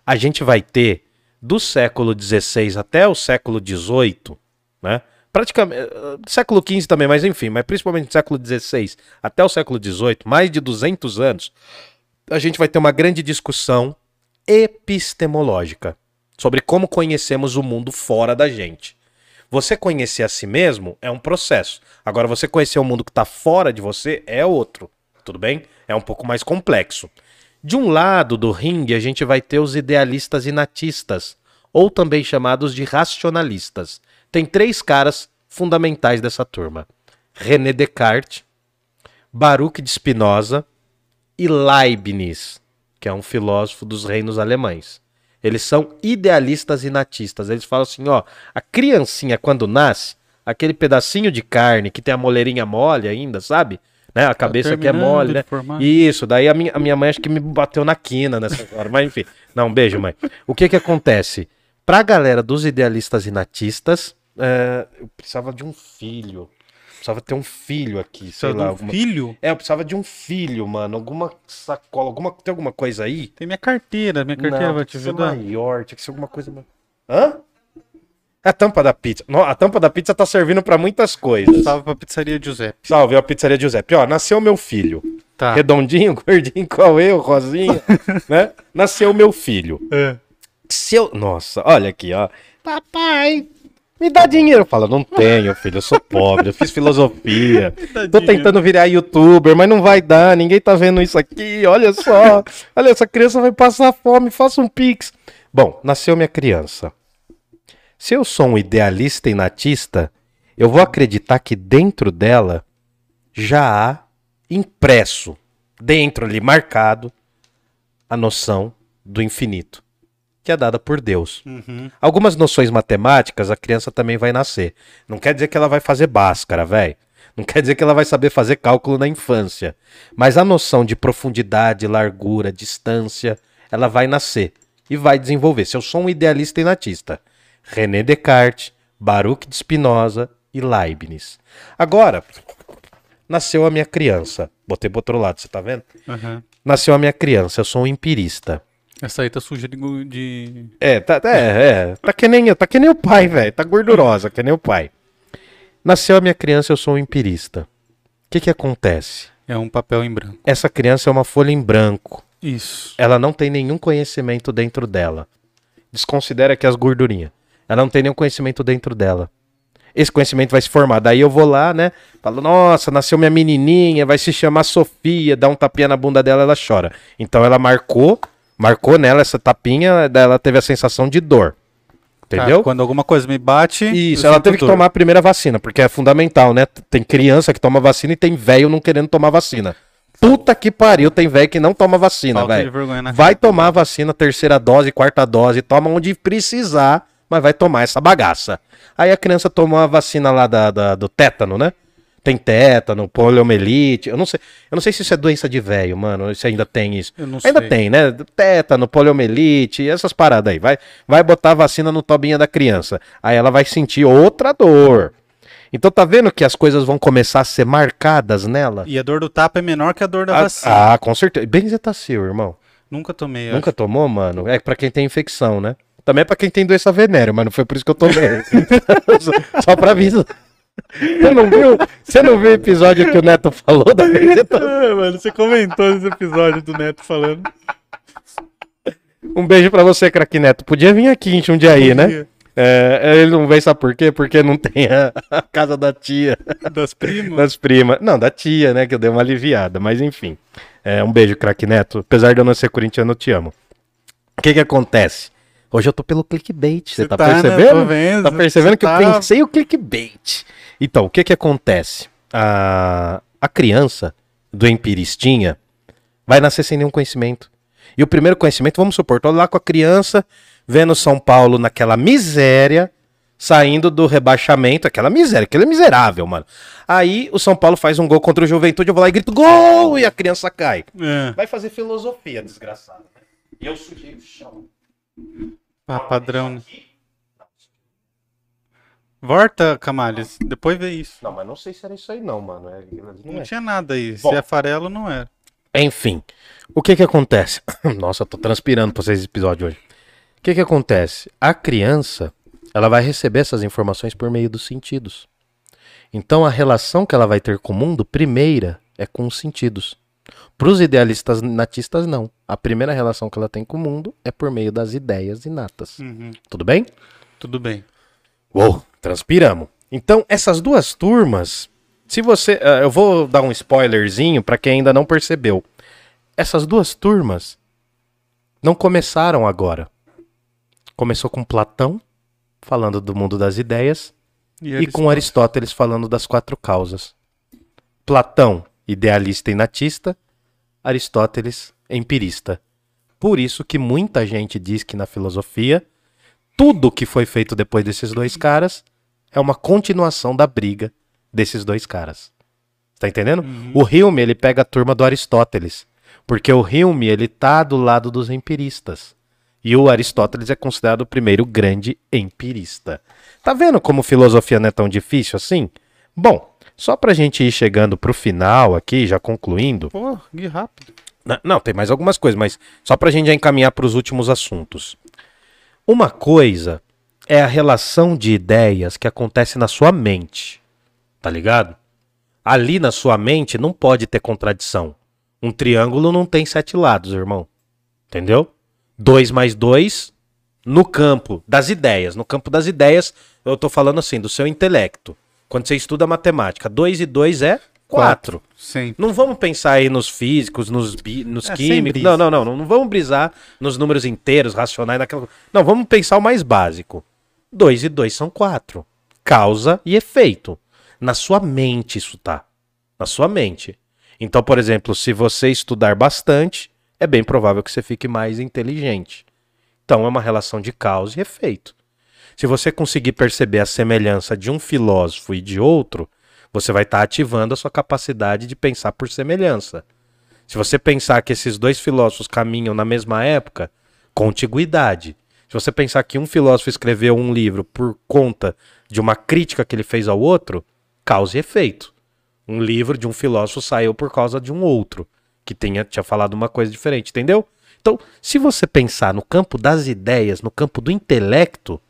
a gente vai ter do século XVI até o século XVIII, né? Praticamente, eh, século XV também, mas enfim, mas principalmente do século XVI até o século XVIII, mais de 200 anos, a gente vai ter uma grande discussão epistemológica sobre como conhecemos o mundo fora da gente. Você conhecer a si mesmo é um processo. Agora, você conhecer o mundo que está fora de você é outro. Tudo bem? É um pouco mais complexo. De um lado do ringue, a gente vai ter os idealistas e natistas, ou também chamados de racionalistas. Tem três caras fundamentais dessa turma: René Descartes, Baruch de Spinoza e Leibniz, que é um filósofo dos reinos alemães. Eles são idealistas e natistas. Eles falam assim, ó, a criancinha quando nasce, aquele pedacinho de carne que tem a moleirinha mole ainda, sabe? Né? A cabeça que é mole, né? Isso, daí a minha, a minha mãe acho que me bateu na quina nessa hora, mas enfim. Não, um beijo, mãe. O que que acontece? Pra galera dos idealistas e natistas, é, eu precisava de um filho. Precisava ter um filho aqui, sei lá. do alguma- filho? É, eu precisava de um filho, mano. Alguma sacola, alguma... tem alguma coisa aí? Tem minha carteira, minha carteira Não, vai tinha te que ser ajudar. maior, tinha que ser alguma coisa. mais- Hã? É a tampa da pizza. Não, a tampa da pizza tá servindo pra muitas coisas. Salve pra pizzaria Giuseppe. Salve, a pizzaria Giuseppe. Ó, nasceu meu filho. Tá. Redondinho, gordinho, qual eu, rosinha, né? Nasceu meu filho. É. Se eu... Nossa, olha aqui, ó. Papai, Me dá dinheiro. Fala, não tenho, filho, eu sou pobre, eu fiz filosofia. Tô tentando virar youtuber, mas não vai dar, ninguém tá vendo isso aqui, olha só. Olha, essa criança vai passar fome, faça um pix. Bom, nasceu minha criança. Se eu sou um idealista e natista, eu vou acreditar que dentro dela já há impresso, dentro ali, marcado, a noção do infinito, que é dada por Deus. Uhum. Algumas noções matemáticas a criança também vai nascer. Não quer dizer que ela vai fazer báscara, velho. Não quer dizer que ela vai saber fazer cálculo na infância. Mas a noção de profundidade, largura, distância, ela vai nascer e vai desenvolver. Se eu sou um idealista e natista, René Descartes, Baruch de Spinoza e Leibniz. Agora, nasceu a minha criança. Botei pro outro lado, você tá vendo? Uhum. Nasceu a minha criança, eu sou um empirista. Essa aí tá suja de. de... É, tá, é, é, tá que nem, tá que nem o pai, velho. Tá gordurosa, que nem o pai. Nasceu a minha criança, eu sou um empirista. O que que acontece? É um papel em branco. Essa criança é uma folha em branco. Isso. Ela não tem nenhum conhecimento dentro dela. Desconsidera aqui as gordurinhas. Ela não tem nenhum conhecimento dentro dela. Esse conhecimento vai se formar. Daí eu vou lá, né? Falo, nossa, nasceu minha menininha, vai se chamar Sofia, dá um tapinha na bunda dela, ela chora. Então ela marcou, marcou nela essa tapinha, ela teve a sensação de dor. Entendeu? Tá, quando alguma coisa me bate. Isso, ela teve que dor. tomar a primeira vacina, porque é fundamental, né? Tem criança que toma vacina e tem velho não querendo tomar vacina. Puta que pariu, tem velho que não toma vacina, velho. Vai tomar a vacina, terceira dose, quarta dose, toma onde precisar, mas vai tomar essa bagaça. Aí a criança tomou a vacina lá da, da- do tétano, né? Tem tétano, poliomielite, eu não sei, eu não sei se isso é doença de velho, mano, se ainda tem isso. Eu não Ainda sei. tem, né? Tétano, poliomielite, essas paradas aí. Vai, vai botar a vacina no tobinha da criança. Aí ela vai sentir outra dor. Então tá vendo que as coisas vão começar a ser marcadas nela? E a dor do tapa é menor que a dor da Ah, vacina. ah, com certeza. Benzetacil, irmão. Nunca tomei. Nunca tomou, mano? É pra quem tem infecção, né? Também é pra quem tem doença venérea, mas não foi por isso que eu tomei. só, só pra avisar. Você não viu? Você não viu o episódio que o Neto falou da benzetacil? Ah, mano, você comentou nesse episódio do Neto falando. Um beijo pra você, craque Neto. Podia vir aqui um dia aí, né? É, ele não vem, sabe por quê? Porque não tem a, a casa da tia, Das primas. das primas. Não, da tia, né? Que eu dei uma aliviada, mas enfim. É, um beijo, craque Neto. Apesar de eu não ser corintiano, eu te amo. O que que acontece? Hoje eu tô pelo clickbait, você Você tá, tá, né? percebendo? Tô vendo. Tá percebendo que eu tá- pensei o clickbait. Então, o que que acontece? A, a criança do empiristinha vai nascer sem nenhum conhecimento. E o primeiro conhecimento, vamos supor, tô lá com a criança, vendo São Paulo naquela miséria, saindo do rebaixamento, aquela miséria, aquele é miserável, mano. Aí o São Paulo faz um gol contra o Juventude, eu vou lá e grito gol e a criança cai. É. Vai fazer filosofia, desgraçado. E eu sujei o chão. Ah, padrão. né? Volta, Camales. Depois vê isso. Não, mas não sei se era isso aí não, mano. É- não Não é. tinha nada aí. Bom. Se é farelo, não era. Enfim, o que que acontece? Nossa, eu tô transpirando pra vocês esse episódio hoje. O que que acontece? A criança, ela vai receber essas informações por meio dos sentidos. Então a relação que ela vai ter com o mundo, primeira, é com os sentidos. Para os idealistas natistas, não. A primeira relação que ela tem com o mundo é por meio das ideias inatas. Uhum. Tudo bem? Tudo bem. Uou, transpiramos. Então, essas duas turmas, se você. eh, eu vou dar um spoilerzinho para quem ainda não percebeu. Essas duas turmas não começaram agora. Começou com Platão, falando do mundo das ideias, e com Aristóteles falando das quatro causas. Platão, idealista e natista, Aristóteles, empirista. Por isso que muita gente diz que na filosofia, tudo que foi feito depois desses dois caras é uma continuação da briga desses dois caras. Tá entendendo? O Hume, ele pega a turma do Aristóteles, porque o Hume, ele tá do lado dos empiristas. E o Aristóteles é considerado o primeiro grande empirista. Tá vendo como filosofia não é tão difícil assim? Bom, só pra gente ir chegando pro final aqui, já concluindo. Pô, que rápido. Não, tem mais algumas coisas, mas só pra gente já encaminhar pros últimos assuntos. Uma coisa é a relação de ideias que acontece na sua mente. Tá ligado? Ali na sua mente não pode ter contradição. Um triângulo não tem sete lados, irmão. Entendeu? 2 mais 2 no campo das ideias. No campo das ideias, eu tô falando assim, do seu intelecto. Quando você estuda matemática, 2 e 2 é 4. Sim. Não vamos pensar aí nos físicos, nos, bi- nos É, químicos. Não, não, não, não. Não vamos brisar nos números inteiros, racionais, naquela. Não, vamos pensar o mais básico. 2 e 2 são 4. Causa e efeito. Na sua mente isso tá. Na sua mente. Então, por exemplo, se você estudar bastante, é bem provável que você fique mais inteligente. Então, é uma relação de causa e efeito. Se você conseguir perceber a semelhança de um filósofo e de outro, você vai estar ativando a sua capacidade de pensar por semelhança. Se você pensar que esses dois filósofos caminham na mesma época, contiguidade. Se você pensar que um filósofo escreveu um livro por conta de uma crítica que ele fez ao outro, causa e efeito. Um livro de um filósofo saiu por causa de um outro, que tenha, tinha falado uma coisa diferente, entendeu? Então, se você pensar no campo das ideias, no campo do intelecto,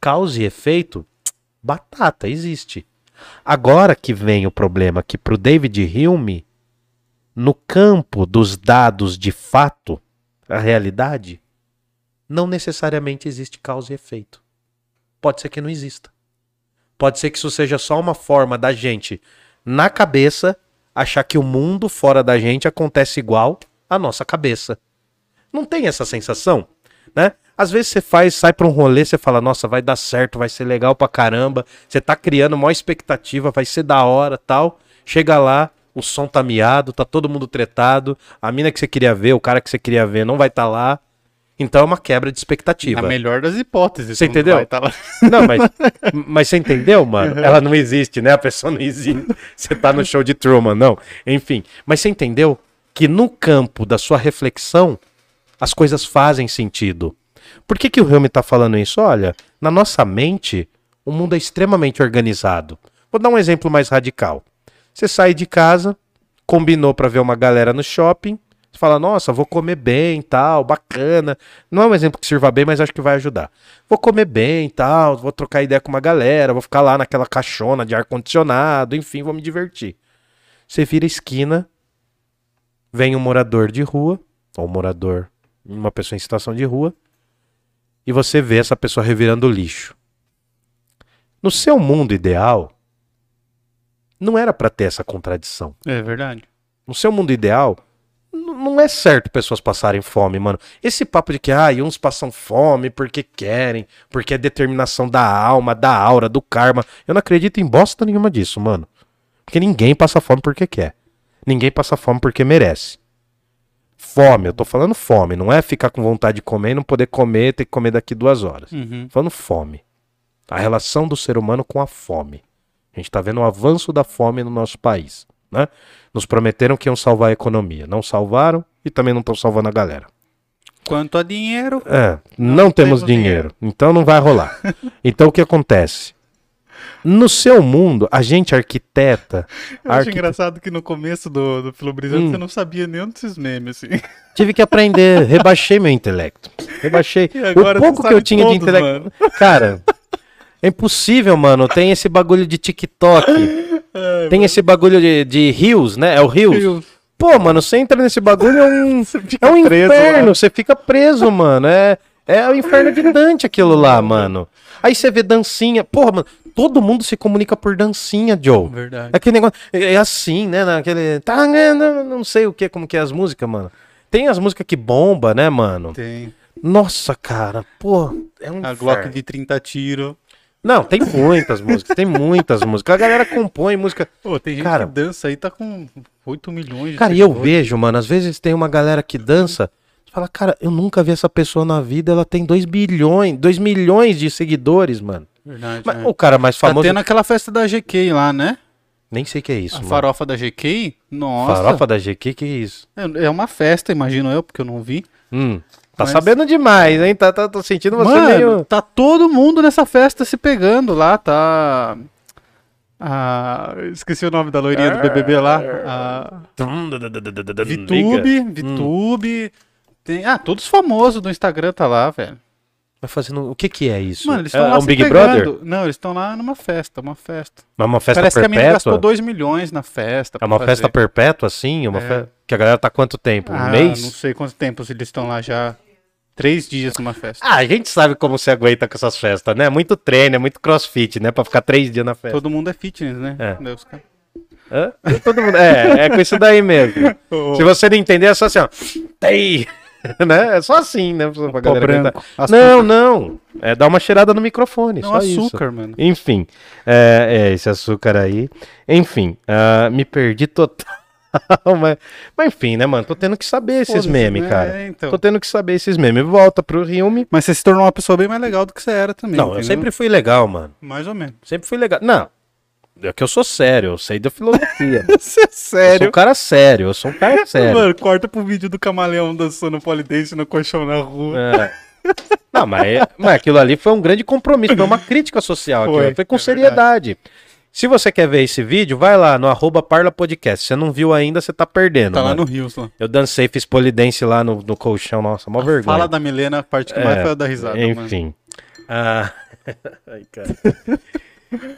causa e efeito, batata, existe. Agora que vem o problema que pro David Hume, no campo dos dados de fato, a realidade, não necessariamente existe causa e efeito. Pode ser que não exista. Pode ser que isso seja só uma forma da gente, na cabeça, achar que o mundo fora da gente acontece igual à nossa cabeça. Não tem essa sensação, né? Às vezes você faz, sai pra um rolê, você fala, nossa, vai dar certo, vai ser legal pra caramba. Você tá criando uma expectativa, vai ser da hora, tal. Chega lá, o som tá miado, tá todo mundo tretado, a mina que você queria ver, o cara que você queria ver não vai estar lá. Então é uma quebra de expectativa. Na melhor das hipóteses. Você entendeu? tá. Não, mas, mas você entendeu, mano? Ela não existe, né? A pessoa não existe. Você tá no show de Truman, não. Enfim, mas você entendeu que no campo da sua reflexão, as coisas fazem sentido. Por que, que o Hume tá falando isso? Olha, na nossa mente, o mundo é extremamente organizado. Vou dar um exemplo mais radical. Você sai de casa, combinou pra ver uma galera no shopping, você fala, nossa, vou comer bem, tal, bacana. Não é um exemplo que sirva bem, mas acho que vai ajudar. Vou comer bem, tal, vou trocar ideia com uma galera, vou ficar lá naquela caixona de ar-condicionado, enfim, vou me divertir. Você vira esquina, vem um morador de rua, ou um morador, uma pessoa em situação de rua, e você vê essa pessoa revirando lixo. No seu mundo ideal, não era pra ter essa contradição. É verdade. No seu mundo ideal, não é certo pessoas passarem fome, mano. Esse papo de que, ah, uns passam fome porque querem, porque é determinação da alma, da aura, do karma. Eu não acredito em bosta nenhuma disso, mano. Porque ninguém passa fome porque quer. Ninguém passa fome porque merece. Fome, eu tô falando fome, não é ficar com vontade de comer e não poder comer, ter que comer daqui duas horas. Uhum. Falando fome. A relação do ser humano com a fome. A gente tá vendo o avanço da fome no nosso país, né? Nos prometeram que iam salvar a economia. Não salvaram e também não estão salvando a galera. Quanto a dinheiro, É, não, temos temos dinheiro, então não vai rolar. então o que acontece? No seu mundo, a gente arquiteta. eu acho engraçado que no começo do, do Filobrizando Hum. você não sabia nenhum desses memes, assim. Tive que aprender, rebaixei meu intelecto. Rebaixei. E agora o pouco que eu tinha de todos, intelecto. Cara, é impossível, mano. Tem esse bagulho de TikTok. Ai, Tem esse bagulho de, de rios, né? É o rios. Pô, mano, você entra nesse bagulho, é um, é um preso inferno. Você fica preso, mano. É, é o inferno de Dante aquilo lá, mano. Aí você vê dancinha. Porra, mano, todo mundo se comunica por dancinha, Joe. Verdade. Aquele negócio. É é assim, né? Naquele. Tá, né, não, não sei o que, como que é as músicas, mano. Tem as músicas que bomba, né, mano? Tem Nossa, cara, pô, é um a inferno. Glock de 30 tiros. Não, tem muitas músicas, tem muitas músicas. A galera compõe música. Pô, tem gente Cara- que dança aí, tá com 8 milhões de Cara, e eu vejo, mano, às vezes tem uma galera que dança. Você fala, cara, eu nunca vi essa pessoa na vida, ela tem 2 bilhões, 2 milhões de seguidores, mano. Verdade, Mas é. o cara mais Tá famoso. tendo aquela festa da GK lá, né? Nem sei o que é isso, a mano. farofa da GK? Nossa. Farofa da GQ, que é isso? É é uma festa, imagino eu, porque eu não vi. Hum, tá Mas- sabendo demais, hein? Tá, tá, tô sentindo você Mano, meio. tá todo mundo nessa festa se pegando lá, tá. Ah, esqueci o nome da loirinha do BBB lá. A Vitube, Hum. Vitube. Tem... Ah, todos famosos do Instagram tá lá, velho. Vai fazendo. O que que é isso? Mano, eles é estão lá um Big pegando. Brother? Não, eles estão lá numa festa, uma festa. É uma festa Parece que a menina perpétua? gastou 2 milhões na festa. É uma fazer. festa perpétua, assim? Uma É. fe- Que a galera tá há quanto tempo? Um Ah, mês? Não sei quanto tempo eles estão lá já. Três dias numa festa. Ah, a gente sabe como se aguenta com essas festas, né? Muito treino, é muito crossfit, né? Pra ficar três dias na festa. Todo mundo é fitness, né? É. Daí os caras- Hã? Todo mundo... É, é com isso daí mesmo. Se você não entender, é só assim, ó. Tem! né? É só assim, né? Pra galera. Não, não. É dar uma cheirada no microfone. Não, só isso. açúcar, mano. Enfim, é, é, esse açúcar aí. Enfim, ah, me perdi total. mas, mas enfim, né, mano? Tô tendo que saber esses memes, né? cara. É, então. Tô tendo que saber esses memes. Volta pro Ryumi. Mas você se tornou uma pessoa bem mais legal do que você era também. Não, eu entendeu? sempre fui legal, mano. Mais ou menos. Sempre fui legal. Não, é que eu sou sério, eu sei da filosofia. Você é Eu sou sério? um cara sério, eu sou um cara sério. Mano, corta pro vídeo do camaleão dançando polidense no colchão na rua. É. Não, mas, mas aquilo ali foi um grande compromisso, foi uma crítica social. Foi, Foi, foi com é seriedade. Se você quer ver esse vídeo, vai lá no arroba Parla Podcast. Se você não viu ainda, você tá perdendo. Tá lá mano. no Rios lá. Eu dancei, fiz polidense lá no, no colchão, nossa, mó vergonha. Fala da Milena, a parte que É, mais foi a da risada, mano. Enfim. Ah, Ai, cara.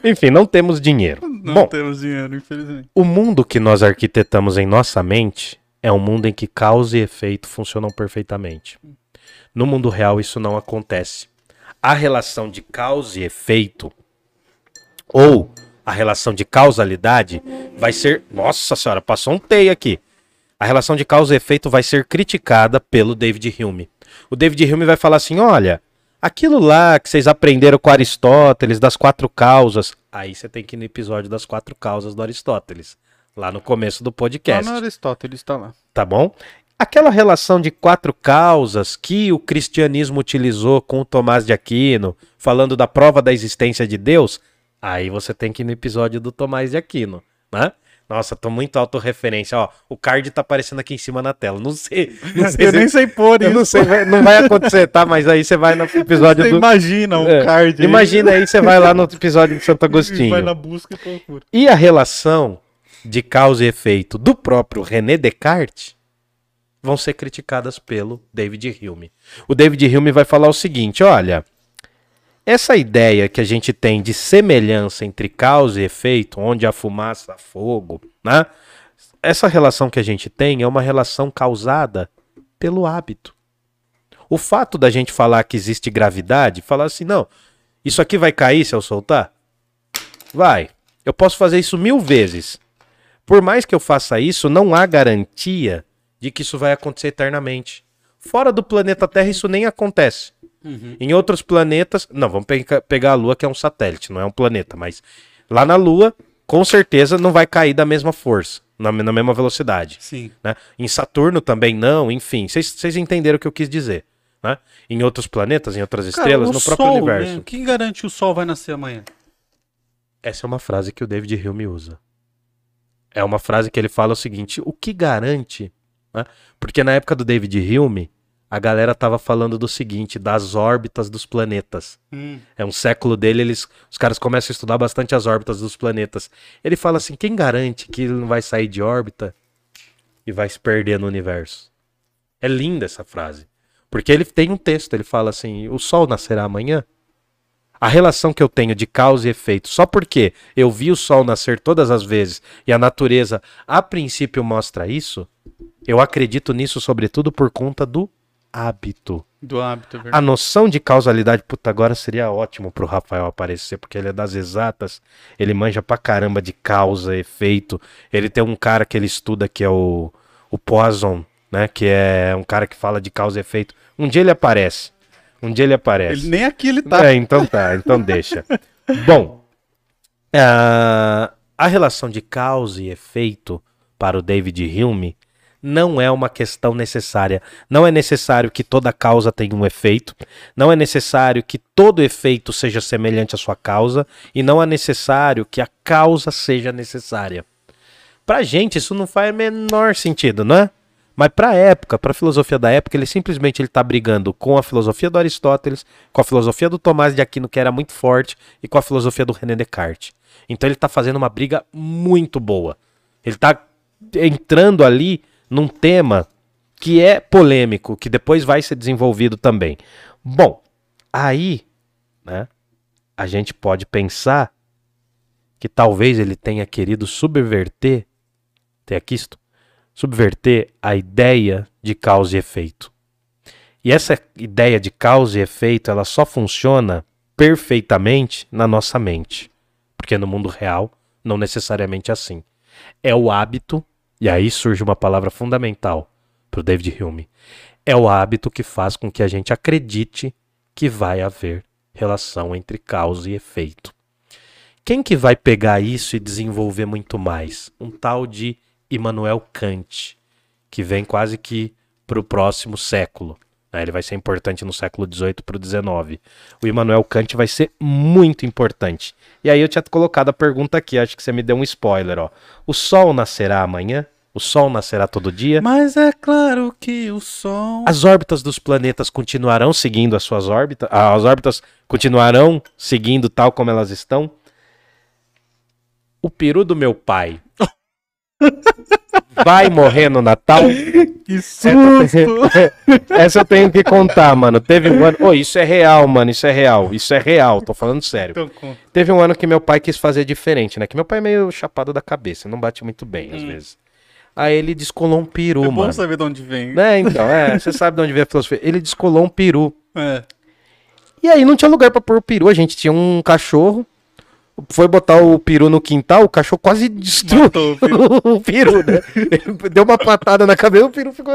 Enfim, não temos dinheiro. Não Bom, temos dinheiro, infelizmente. o mundo que nós arquitetamos em nossa mente é um mundo em que causa e efeito funcionam perfeitamente. No mundo real, isso não acontece. A relação de causa e efeito, ou a relação de causalidade, vai ser. Nossa senhora, passou um teio aqui. A relação de causa e efeito vai ser criticada pelo David Hume. O David Hume vai falar assim: olha, aquilo lá que vocês aprenderam com Aristóteles, das quatro causas. Aí você tem que ir no episódio das quatro causas do Aristóteles, lá no começo do Lá podcast no Aristóteles tá lá. tá bom? Aquela relação de quatro causas que o cristianismo utilizou com o Tomás de Aquino, falando da prova da existência de Deus, aí você tem que ir no episódio do Tomás de Aquino, né? Nossa, tô muito autorreferência, ó. O card tá aparecendo aqui em cima na tela. Não sei, não sei, Eu se- nem sei pôr eu isso. não sei, vai- não vai acontecer, tá? Mas aí você vai no episódio Você do imagina um É, card aí. Imagina aí, você vai lá no episódio de Santo Agostinho. Vai na busca e procura. E a relação de causa e efeito do próprio René Descartes vão ser criticadas pelo David Hume. O David Hume vai falar o seguinte: olha, essa ideia que a gente tem de semelhança entre causa e efeito, onde a fumaça, há fogo, né? Essa relação que a gente tem é uma relação causada pelo hábito. O fato da gente falar que existe gravidade, falar assim, não, isso aqui vai cair se eu soltar? Vai. Eu posso fazer isso mil vezes. Por mais que eu faça isso, não há garantia de que isso vai acontecer eternamente. Fora do planeta Terra, isso nem acontece. Em outros planetas. Não, vamos pe- pegar a Lua, que é um satélite, não é um planeta, mas lá na Lua, com certeza não vai cair da mesma força, na, na mesma velocidade. Sim. né? Em Saturno também não, enfim. Vocês entenderam o que eu quis dizer. Né? Em outros planetas, em outras estrelas, Cara, o no próprio Sol, universo. né? Quem garante que o Sol vai nascer amanhã? Essa é uma frase que o David Hume usa. É uma frase que ele fala o seguinte: o que garante? né? Porque na época do David Hume, a galera tava falando do seguinte, das órbitas dos planetas. Hum. É um século dele, eles, os caras começam a estudar bastante as órbitas dos planetas. Ele fala assim: quem garante que ele não vai sair de órbita e vai se perder no universo? É linda essa frase. Porque ele tem um texto, ele fala assim: o sol nascerá amanhã? A relação que eu tenho de causa e efeito, só porque eu vi o sol nascer todas as vezes e a natureza a princípio mostra isso, eu acredito nisso sobretudo por conta do hábito. Do hábito, é A verdade. noção de causalidade, puta, agora seria ótimo pro Rafael aparecer, porque ele é das exatas, ele manja pra caramba de causa, efeito. Ele tem um cara que ele estuda que é o, o Poisson, né? Que é um cara que fala de causa e efeito. Um dia ele aparece. Um dia ele aparece. Ele, nem aqui ele tá. É, então tá, então deixa. Bom, ah, a relação de causa e efeito para o David Hume não é uma questão necessária. Não é necessário que toda causa tenha um efeito, não é necessário que todo efeito seja semelhante à sua causa, e não é necessário que a causa seja necessária. Pra gente isso não faz menor sentido, não é? Mas pra época, pra filosofia da época, ele simplesmente ele tá brigando com a filosofia do Aristóteles, com a filosofia do Tomás de Aquino, que era muito forte, e com a filosofia do René Descartes. Então ele tá fazendo uma briga muito boa. Ele tá entrando ali num tema que é polêmico, que depois vai ser desenvolvido também. Bom, aí, né, a gente pode pensar que talvez ele tenha querido subverter, tem aqui isto, subverter a ideia de causa e efeito. E essa ideia de causa e efeito, ela só funciona perfeitamente na nossa mente. Porque no mundo real, não necessariamente é assim. É o hábito, e aí surge uma palavra fundamental para o David Hume. É o hábito que faz com que a gente acredite que vai haver relação entre causa e efeito. Quem que vai pegar isso e desenvolver muito mais? Um tal de Immanuel Kant, que vem quase que para o próximo século. Né? Ele vai ser importante no século XVIII para o XIX. O Immanuel Kant vai ser muito importante. E aí eu tinha colocado a pergunta aqui, acho que você me deu um spoiler. Ó. O Sol nascerá amanhã? O Sol nascerá todo dia? Mas é claro que o Sol. As órbitas dos planetas continuarão seguindo as suas órbitas? As órbitas continuarão seguindo tal como elas estão? O peru do meu pai vai morrer no Natal? Que susto! Essa eu tenho que contar, mano. Teve um ano. Oh, isso é real, mano. Isso é real. Isso é real. Tô falando sério. Então, conta. Teve um ano que meu pai quis fazer diferente, né? Que meu pai é meio chapado da cabeça. Não bate muito bem, às Hum. vezes. Aí ele descolou um peru, é bom mano. saber de onde vem. Né, então, é. Você sabe de onde vem a filosofia. Ele descolou um peru. É. E aí não tinha lugar pra pôr o peru. A gente tinha um cachorro. Foi botar o peru no quintal, o cachorro quase destruiu o peru. o peru, né? Ele deu uma patada na cabeça, o peru ficou.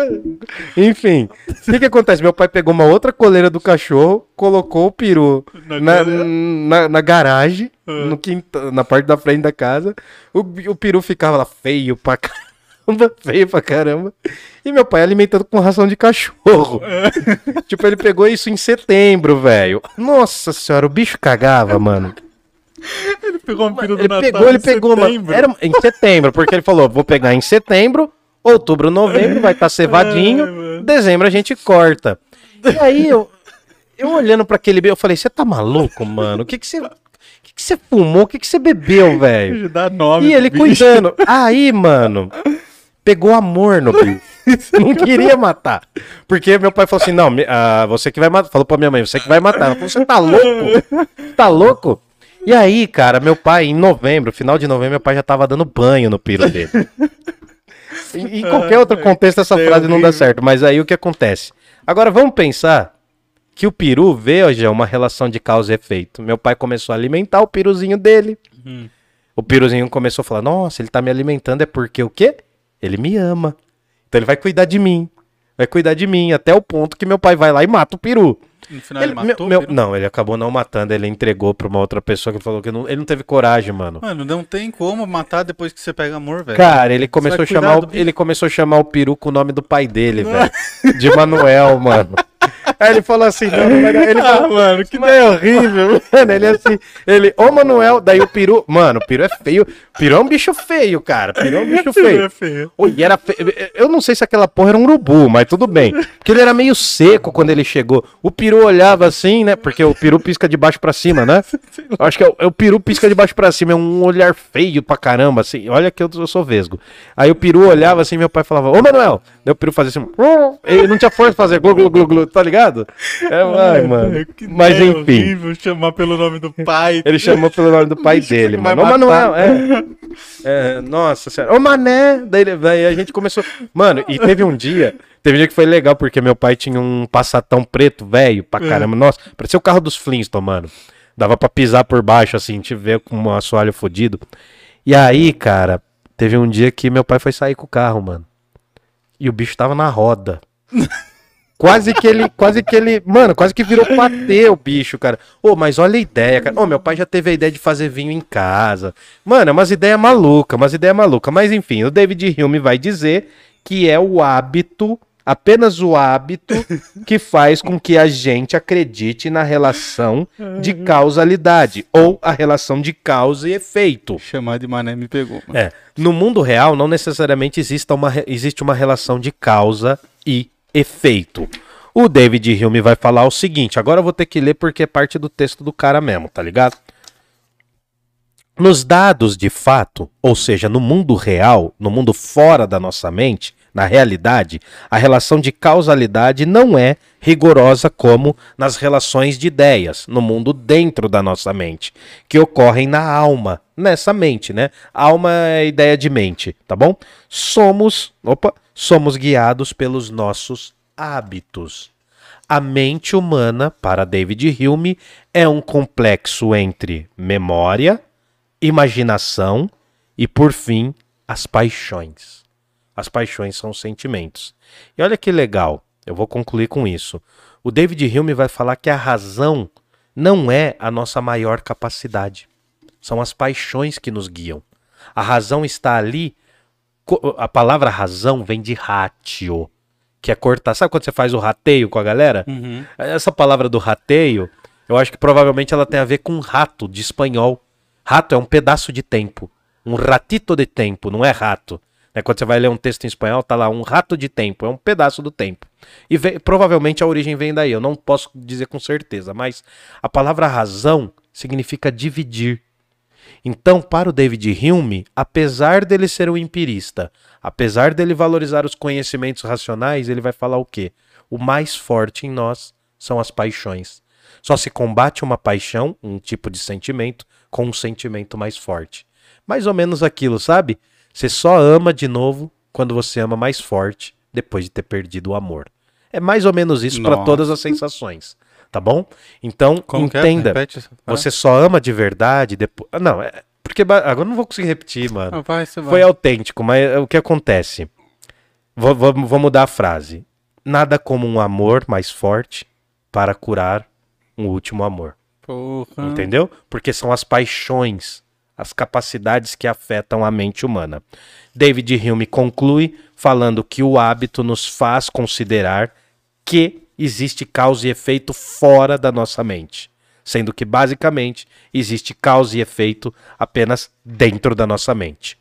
Enfim. O que, que acontece? Meu pai pegou uma outra coleira do cachorro, colocou o peru Na na, na, na garagem, Ah. no quinta, na parte da frente da casa. O, o peru ficava lá feio pra caramba, feio pra caramba. E meu pai alimentando com ração de cachorro. tipo, ele pegou isso em setembro, velho. Nossa senhora, o bicho cagava, mano. Ele pegou um peru do Ele Natal pegou, ele em pegou, setembro. Era em setembro, porque ele falou: vou pegar em setembro, outubro, novembro, vai estar cevadinho, Ai, mano. dezembro a gente corta. E aí eu, eu olhando pra aquele bicho, eu falei: você tá maluco, mano? O que que você. O que você fumou? O que você bebeu, velho? E ele bicho. cuidando. Aí, mano, pegou amor no bicho. Não queria matar. Porque meu pai falou assim: não, ah, você que vai matar. Falou pra minha mãe: você que vai matar. Ela falou: você tá louco? Tá louco? E aí, cara, meu pai, em novembro, final de novembro, meu pai já tava dando banho no piro dele. Em, em qualquer outro contexto, essa É frase não dá certo. Mas aí o que acontece? Agora vamos pensar que o peru veja uma relação de causa e efeito. Meu pai começou a alimentar o piruzinho dele. Hum. O piruzinho começou a falar: Nossa, ele tá me alimentando é porque o quê? Ele me ama. Então ele vai cuidar de mim. Vai cuidar de mim, até o ponto que meu pai vai lá e mata o peru. No final ele, Ele- matou meu- peru? Não, ele acabou não matando, ele entregou pra uma outra pessoa que falou que não- ele não teve coragem, mano. Mano, não tem como matar depois que você pega amor, velho. Cara, ele começou, a chamar o, ele começou a chamar o peru com o nome do pai dele, velho. De Manuel, mano. Aí ele falou assim, não, não vai dar. Ele Ah, falou, mano, que ideia horrível, mano. Ele assim, ele, ô Manuel, daí o peru, mano, o peru é feio. Peru é um bicho feio, cara. Peru é um bicho feio. é feio. Oi, era fe... Eu não sei se aquela porra era um urubu, mas tudo bem. Porque ele era meio seco quando ele chegou. O peru olhava assim, né? Porque o peru pisca de baixo pra cima, né? Acho que é o, é o peru pisca de baixo pra cima. É um olhar feio pra caramba, assim. Olha que eu, eu sou vesgo. Aí o peru olhava assim, meu pai falava, ô Manuel! Daí o peru fazia assim. Ele não tinha força de fazer glu, glu, glu, glu, tá ligado? É, ai, mano. Que Mas ideia enfim. horrível chamar pelo nome do pai. Ele chamou pelo nome do pai dele, mano. Ô. Manuel, é. É, Nossa senhora. Ô, Mané. Daí, daí a gente começou. Mano, e teve um dia. Teve um dia que foi legal, porque meu pai tinha um passatão preto, velho, pra É. caramba. Nossa, parecia o carro dos Flintstones, mano. Dava pra pisar por baixo, assim, te ver com um assoalho fodido. E aí, cara, teve um dia que meu pai foi sair com o carro, mano. E o bicho tava na roda. Quase que ele, quase que ele, mano, quase que virou patê o bicho, cara. Ô, mas olha a ideia, cara. Ô, meu pai já teve a ideia de fazer vinho em casa. Mano, é umas ideias malucas, umas ideias malucas. Mas enfim, o David Hume vai dizer que é o hábito, apenas o hábito, que faz com que a gente acredite na relação de causalidade, ou a relação de causa e efeito. Chamar de mané me pegou. mano. É. No mundo real, não necessariamente exista uma, existe uma relação de causa e efeito. O David Hume vai falar o seguinte, agora eu vou ter que ler porque é parte do texto do cara mesmo, tá ligado? Nos dados de fato, ou seja, no mundo real, no mundo fora da nossa mente, na realidade, a relação de causalidade não é rigorosa como nas relações de ideias, no mundo dentro da nossa mente, que ocorrem na alma, nessa mente, né? Alma é ideia de mente, tá bom? Somos, opa, somos guiados pelos nossos hábitos. A mente humana, para David Hume, é um complexo entre memória, imaginação e, por fim, as paixões. As paixões são sentimentos. E olha que legal, eu vou concluir com isso. O David Hume vai falar que a razão não é a nossa maior capacidade. São as paixões que nos guiam. A razão está ali. A palavra razão vem de ratio, que é cortar. Sabe quando você faz o rateio com a galera? Uhum. Essa palavra do rateio, eu acho que provavelmente ela tem a ver com rato de espanhol. Rato é um pedaço de tempo. Um ratito de tempo, não é rato. Né? Quando você vai ler um texto em espanhol, tá lá um rato de tempo, é um pedaço do tempo. E vem- provavelmente a origem vem daí, eu não posso dizer com certeza, mas a palavra razão significa dividir. Então, para o David Hume, apesar dele ser um empirista, apesar dele valorizar os conhecimentos racionais, ele vai falar o quê? O mais forte em nós são as paixões. Só se combate uma paixão, um tipo de sentimento, com um sentimento mais forte. Mais ou menos aquilo, sabe? Você só ama de novo quando você ama mais forte, depois de ter perdido o amor. É mais ou menos isso para todas as sensações, tá bom? Então, Como é? entenda. Frase. Você só ama de verdade depois. Ah, Não, é. Porque agora eu não vou conseguir repetir, mano. Vai, vai. Foi autêntico, mas é o que acontece? Vou, vou, vou mudar a frase. Nada como um amor mais forte para curar um último amor. Porra. Entendeu? Porque são as paixões, as capacidades que afetam a mente humana. David Hume conclui falando que o hábito nos faz considerar que existe causa e efeito fora da nossa mente, sendo que basicamente existe causa e efeito apenas dentro da nossa mente.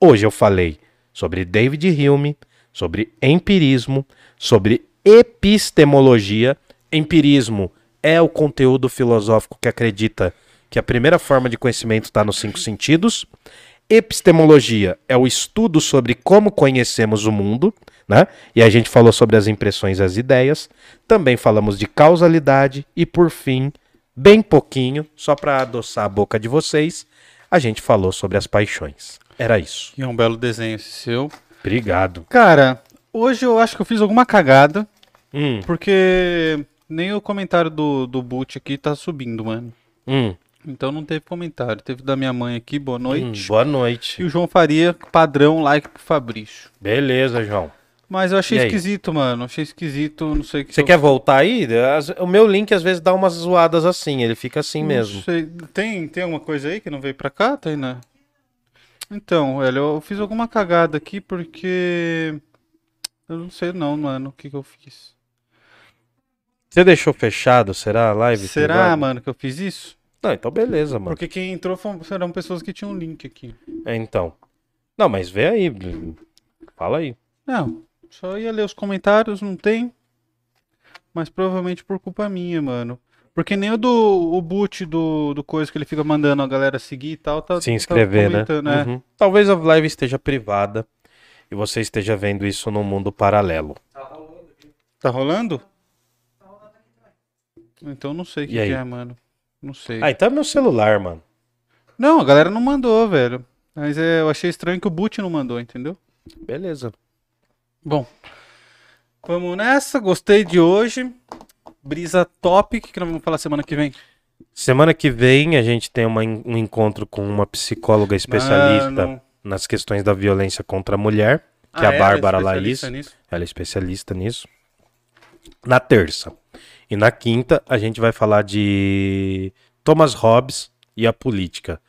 Hoje eu falei sobre David Hume, sobre empirismo, sobre epistemologia. Empirismo é o conteúdo filosófico que acredita que a primeira forma de conhecimento está nos cinco sentidos. Epistemologia é o estudo sobre como conhecemos o mundo, né? E a gente falou sobre as impressões e as ideias. Também falamos de causalidade e, por fim, bem pouquinho, só para adoçar a boca de vocês, a gente falou sobre as paixões. Era isso. E é um belo desenho esse seu. Obrigado. Cara, hoje eu acho que eu fiz alguma cagada, Hum, porque nem o comentário do, do Boot aqui tá subindo, mano. hum, Então não teve comentário. Teve da minha mãe aqui, boa hum, noite. boa E noite. o João Faria, padrão, like pro Fabrício. Beleza, João. Mas eu achei E aí? esquisito, mano. Achei esquisito, não sei o que. Você eu- quer voltar aí? As- O meu link às vezes dá umas zoadas assim, ele fica assim não mesmo. sei. Tem, tem alguma coisa aí que não veio pra cá, Tainá? Então, velho, eu fiz alguma cagada aqui porque. Eu não sei não, mano, o que que eu fiz. Você deixou fechado, será a live? Será, mano, que eu fiz isso? Não, então beleza, mano. Porque quem entrou foram, eram pessoas que tinham link aqui. É, então. Não, mas vê aí. Fala aí. Não, só ia ler os comentários, não tem. Mas provavelmente por culpa minha, mano. Porque nem o do o boot do, do coisa que ele fica mandando a galera seguir e tal, tá, Se tá inscrever, né? comentando, né? Uhum. Talvez a live esteja privada e você esteja vendo isso num mundo paralelo. Tá rolando? Então não sei o que, que é, mano. Não sei. Ah, então é meu celular, mano. Não, a galera não mandou, velho. Mas é, eu achei estranho que o boot não mandou, entendeu? Beleza. Bom, vamos nessa. Gostei de hoje. Brisa top. O que que nós vamos falar semana que vem? Semana que vem a gente tem uma um encontro com uma psicóloga especialista Mano. nas questões da violência contra a mulher, que é Ah, a ela Bárbara especialista Laís. nisso? Ela é especialista nisso. Na terça. E na quinta a gente vai falar de Thomas Hobbes e a política.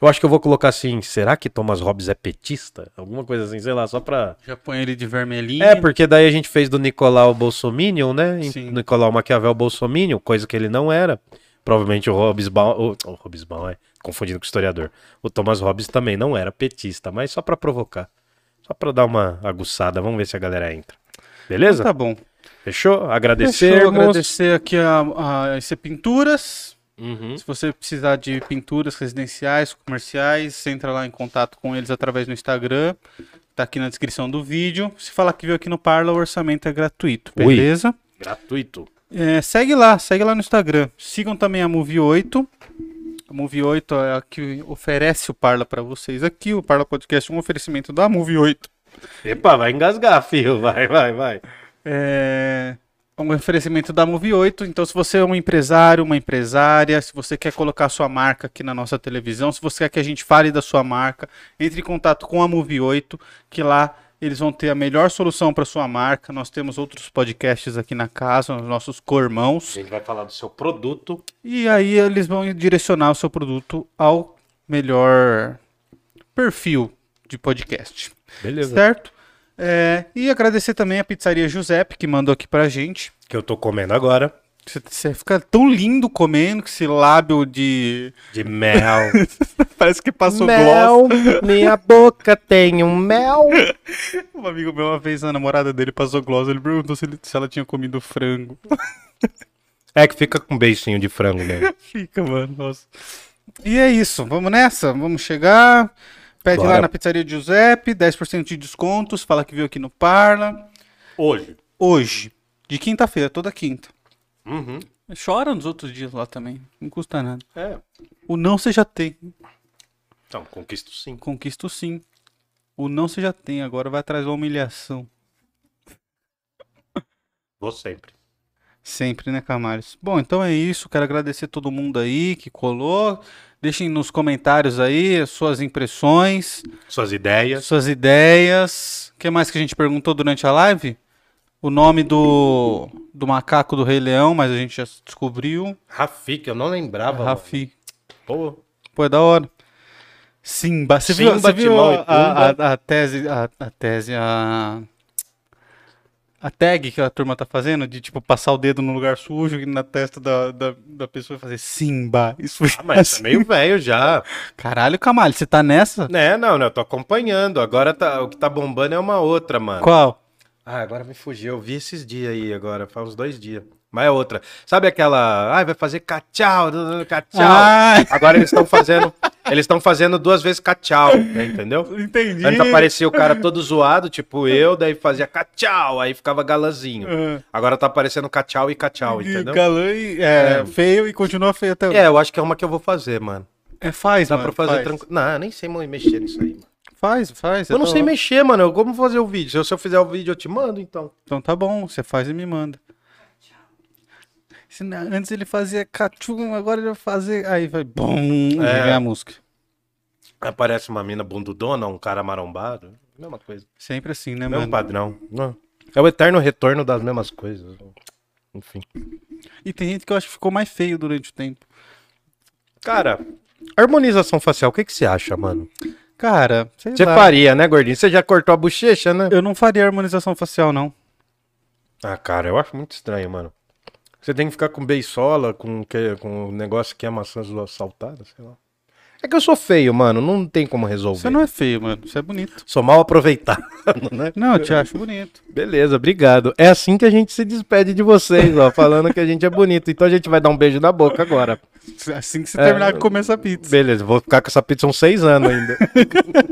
Eu acho que eu vou colocar assim, será que Thomas Hobbes é petista? Alguma coisa assim, sei lá, só pra... Já põe ele de vermelhinho. É, porque daí a gente fez do Nicolau Bolsominion, né? Sim. Nicolau Maquiavel Bolsominion, coisa que ele não era. Provavelmente o Hobbes Baum, o, o Hobbes Baum é confundindo com o historiador. O Thomas Hobbes também não era petista, mas só pra provocar. Só pra dar uma aguçada, vamos ver se a galera entra. Beleza? Tá bom. Fechou? Agradecermos. Deixa eu agradecer aqui a, a EC Pinturas. Uhum. Se você precisar de pinturas residenciais, comerciais, você entra lá em contato com eles através do Instagram. Tá aqui na descrição do vídeo. Se falar que veio aqui no Parla, o orçamento é gratuito, Ui. beleza? Gratuito. É, segue lá, segue lá no Instagram. Sigam também a Move 8. A Move 8 é a que oferece o Parla para vocês aqui. O Parla Podcast é um oferecimento da Move 8. Epa, vai engasgar, filho. Vai, vai, vai. É, um oferecimento da Move 8. Então, se você é um empresário, uma empresária, se você quer colocar sua marca aqui na nossa televisão, se você quer que a gente fale da sua marca, entre em contato com a Move 8, que lá eles vão ter a melhor solução para sua marca. Nós temos outros podcasts aqui na casa, os nossos cormãos. A gente vai falar do seu produto. E aí eles vão direcionar o seu produto ao melhor perfil de podcast. Beleza. Certo? É, e agradecer também a pizzaria Giuseppe, que mandou aqui pra gente. Que eu tô comendo agora. Você- fica tão lindo comendo que esse lábio de. De mel. Parece que passou gloss. mel. Minha boca tem um mel. Um amigo meu, uma vez, a namorada dele passou gloss. Ele perguntou se, ele- se ela tinha comido frango. É que fica com beicinho de frango mesmo. Fica, mano. Nossa. E é isso. Vamos nessa? Vamos chegar. Pede lá na pizzaria Giuseppe, 10% de descontos. Fala que viu aqui no Parla. Hoje. Hoje, de quinta-feira, toda quinta. Uhum. Chora nos outros dias lá também. Não custa nada. É. O não você já tem. Então, conquisto sim. Conquisto sim. O não você já tem. Agora vai atrás da humilhação. Vou sempre. Sempre, né, Camales? Bom, então é isso. Quero agradecer todo mundo aí que colou. Deixem nos comentários aí as suas impressões, Suas ideias. suas ideias. O que mais que a gente perguntou durante a live? O nome do, do macaco do Rei Leão, mas a gente já descobriu. Rafik, eu não lembrava. Rafi. Pô, Pô, é da hora. Simba. Você viu, Simba, você viu Timão e a, a, Pumba. a tese, a, a tese, a, a tag que a turma tá fazendo de, tipo, passar o dedo no lugar sujo e na testa da, da, da pessoa e fazer Simba. Isso ah, mas tá meio velho já. Caralho, Camalho, você tá nessa? Né, não, não, eu tô acompanhando. Agora tá, o que tá bombando é uma outra, mano. Qual? Ah, agora me fugiu. Eu vi esses dias aí agora, faz uns dois dias. Mas é outra. Sabe aquela. Ai, vai fazer cachau, cachau. Ah, Agora eles estão fazendo. Eles estão fazendo duas vezes cachau, né, entendeu? entendi. Antes aparecia o cara todo zoado, tipo eu, daí fazia cachau, aí ficava galãzinho. Ah, Agora tá aparecendo cachau e cachau, e entendeu? galã e, é, É. feio e continua feio até hoje. É, eu acho que é uma que eu vou fazer, mano. É, faz, Dá mano, pra fazer faz. tranquilo. Não, eu nem sei mexer nisso aí, mano. Faz, faz. Eu não tá sei lá. mexer, mano. Eu como fazer o vídeo? Se eu fizer o vídeo, eu te mando, então. Então tá bom, você faz e me manda. Antes ele fazia cachum, agora ele vai fazer. Aí vai. Bum! É. vem a música. Aparece uma mina bundudona, um cara marombado. Mesma coisa. Sempre assim, né, Mesmo mano? padrão. Não. É o eterno retorno das mesmas coisas. Enfim. E tem gente que eu acho que ficou mais feio durante o tempo. Cara, harmonização facial, o que, que você acha, mano? Cara, Você lá. faria, né, gordinho? Você já cortou a bochecha, né? Eu não faria harmonização facial, não. Ah, cara, eu acho muito estranho, mano. Você tem que ficar com beisola, com que, com um negócio que é maçãs saltadas, sei lá. É que eu sou feio, mano. Não tem como resolver. Você não é feio, mano. Você é bonito. Sou mal aproveitado, né? Não, eu te acho bonito. Beleza, obrigado. É assim que a gente se despede de vocês, ó, falando que a gente é bonito. Então a gente vai dar um beijo na boca agora. Assim que você terminar de comer essa pizza. Beleza, vou ficar com essa pizza uns seis anos ainda.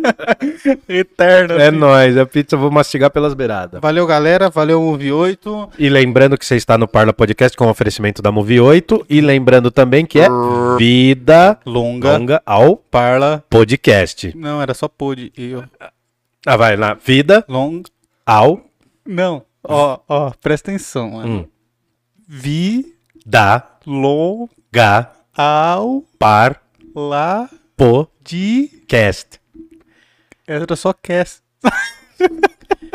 Eterna. É assim. nóis, a pizza eu vou mastigar pelas beiradas. Valeu, galera. Valeu, Move 8. E lembrando que você está no Parla Podcast com oferecimento da Movie 8. E lembrando também que é vida Longa. longa ao Parla. podcast. Não, era só pod. Eu. Ah, vai lá. Vida Long. ao Não. Ó, ó, presta atenção, mano. hum, Vi. da Lo. ga Ao. par La. podcast. De. Era só cast.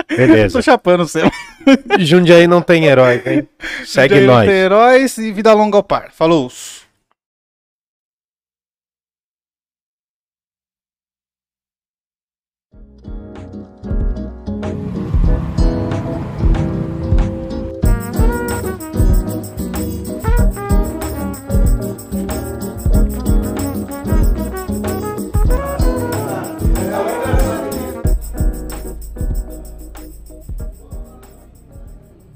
Beleza. Tô chapando você. Jundiaí não tem herói, hein? Segue Jair nós. Heróis e vida longa ao par. Falou.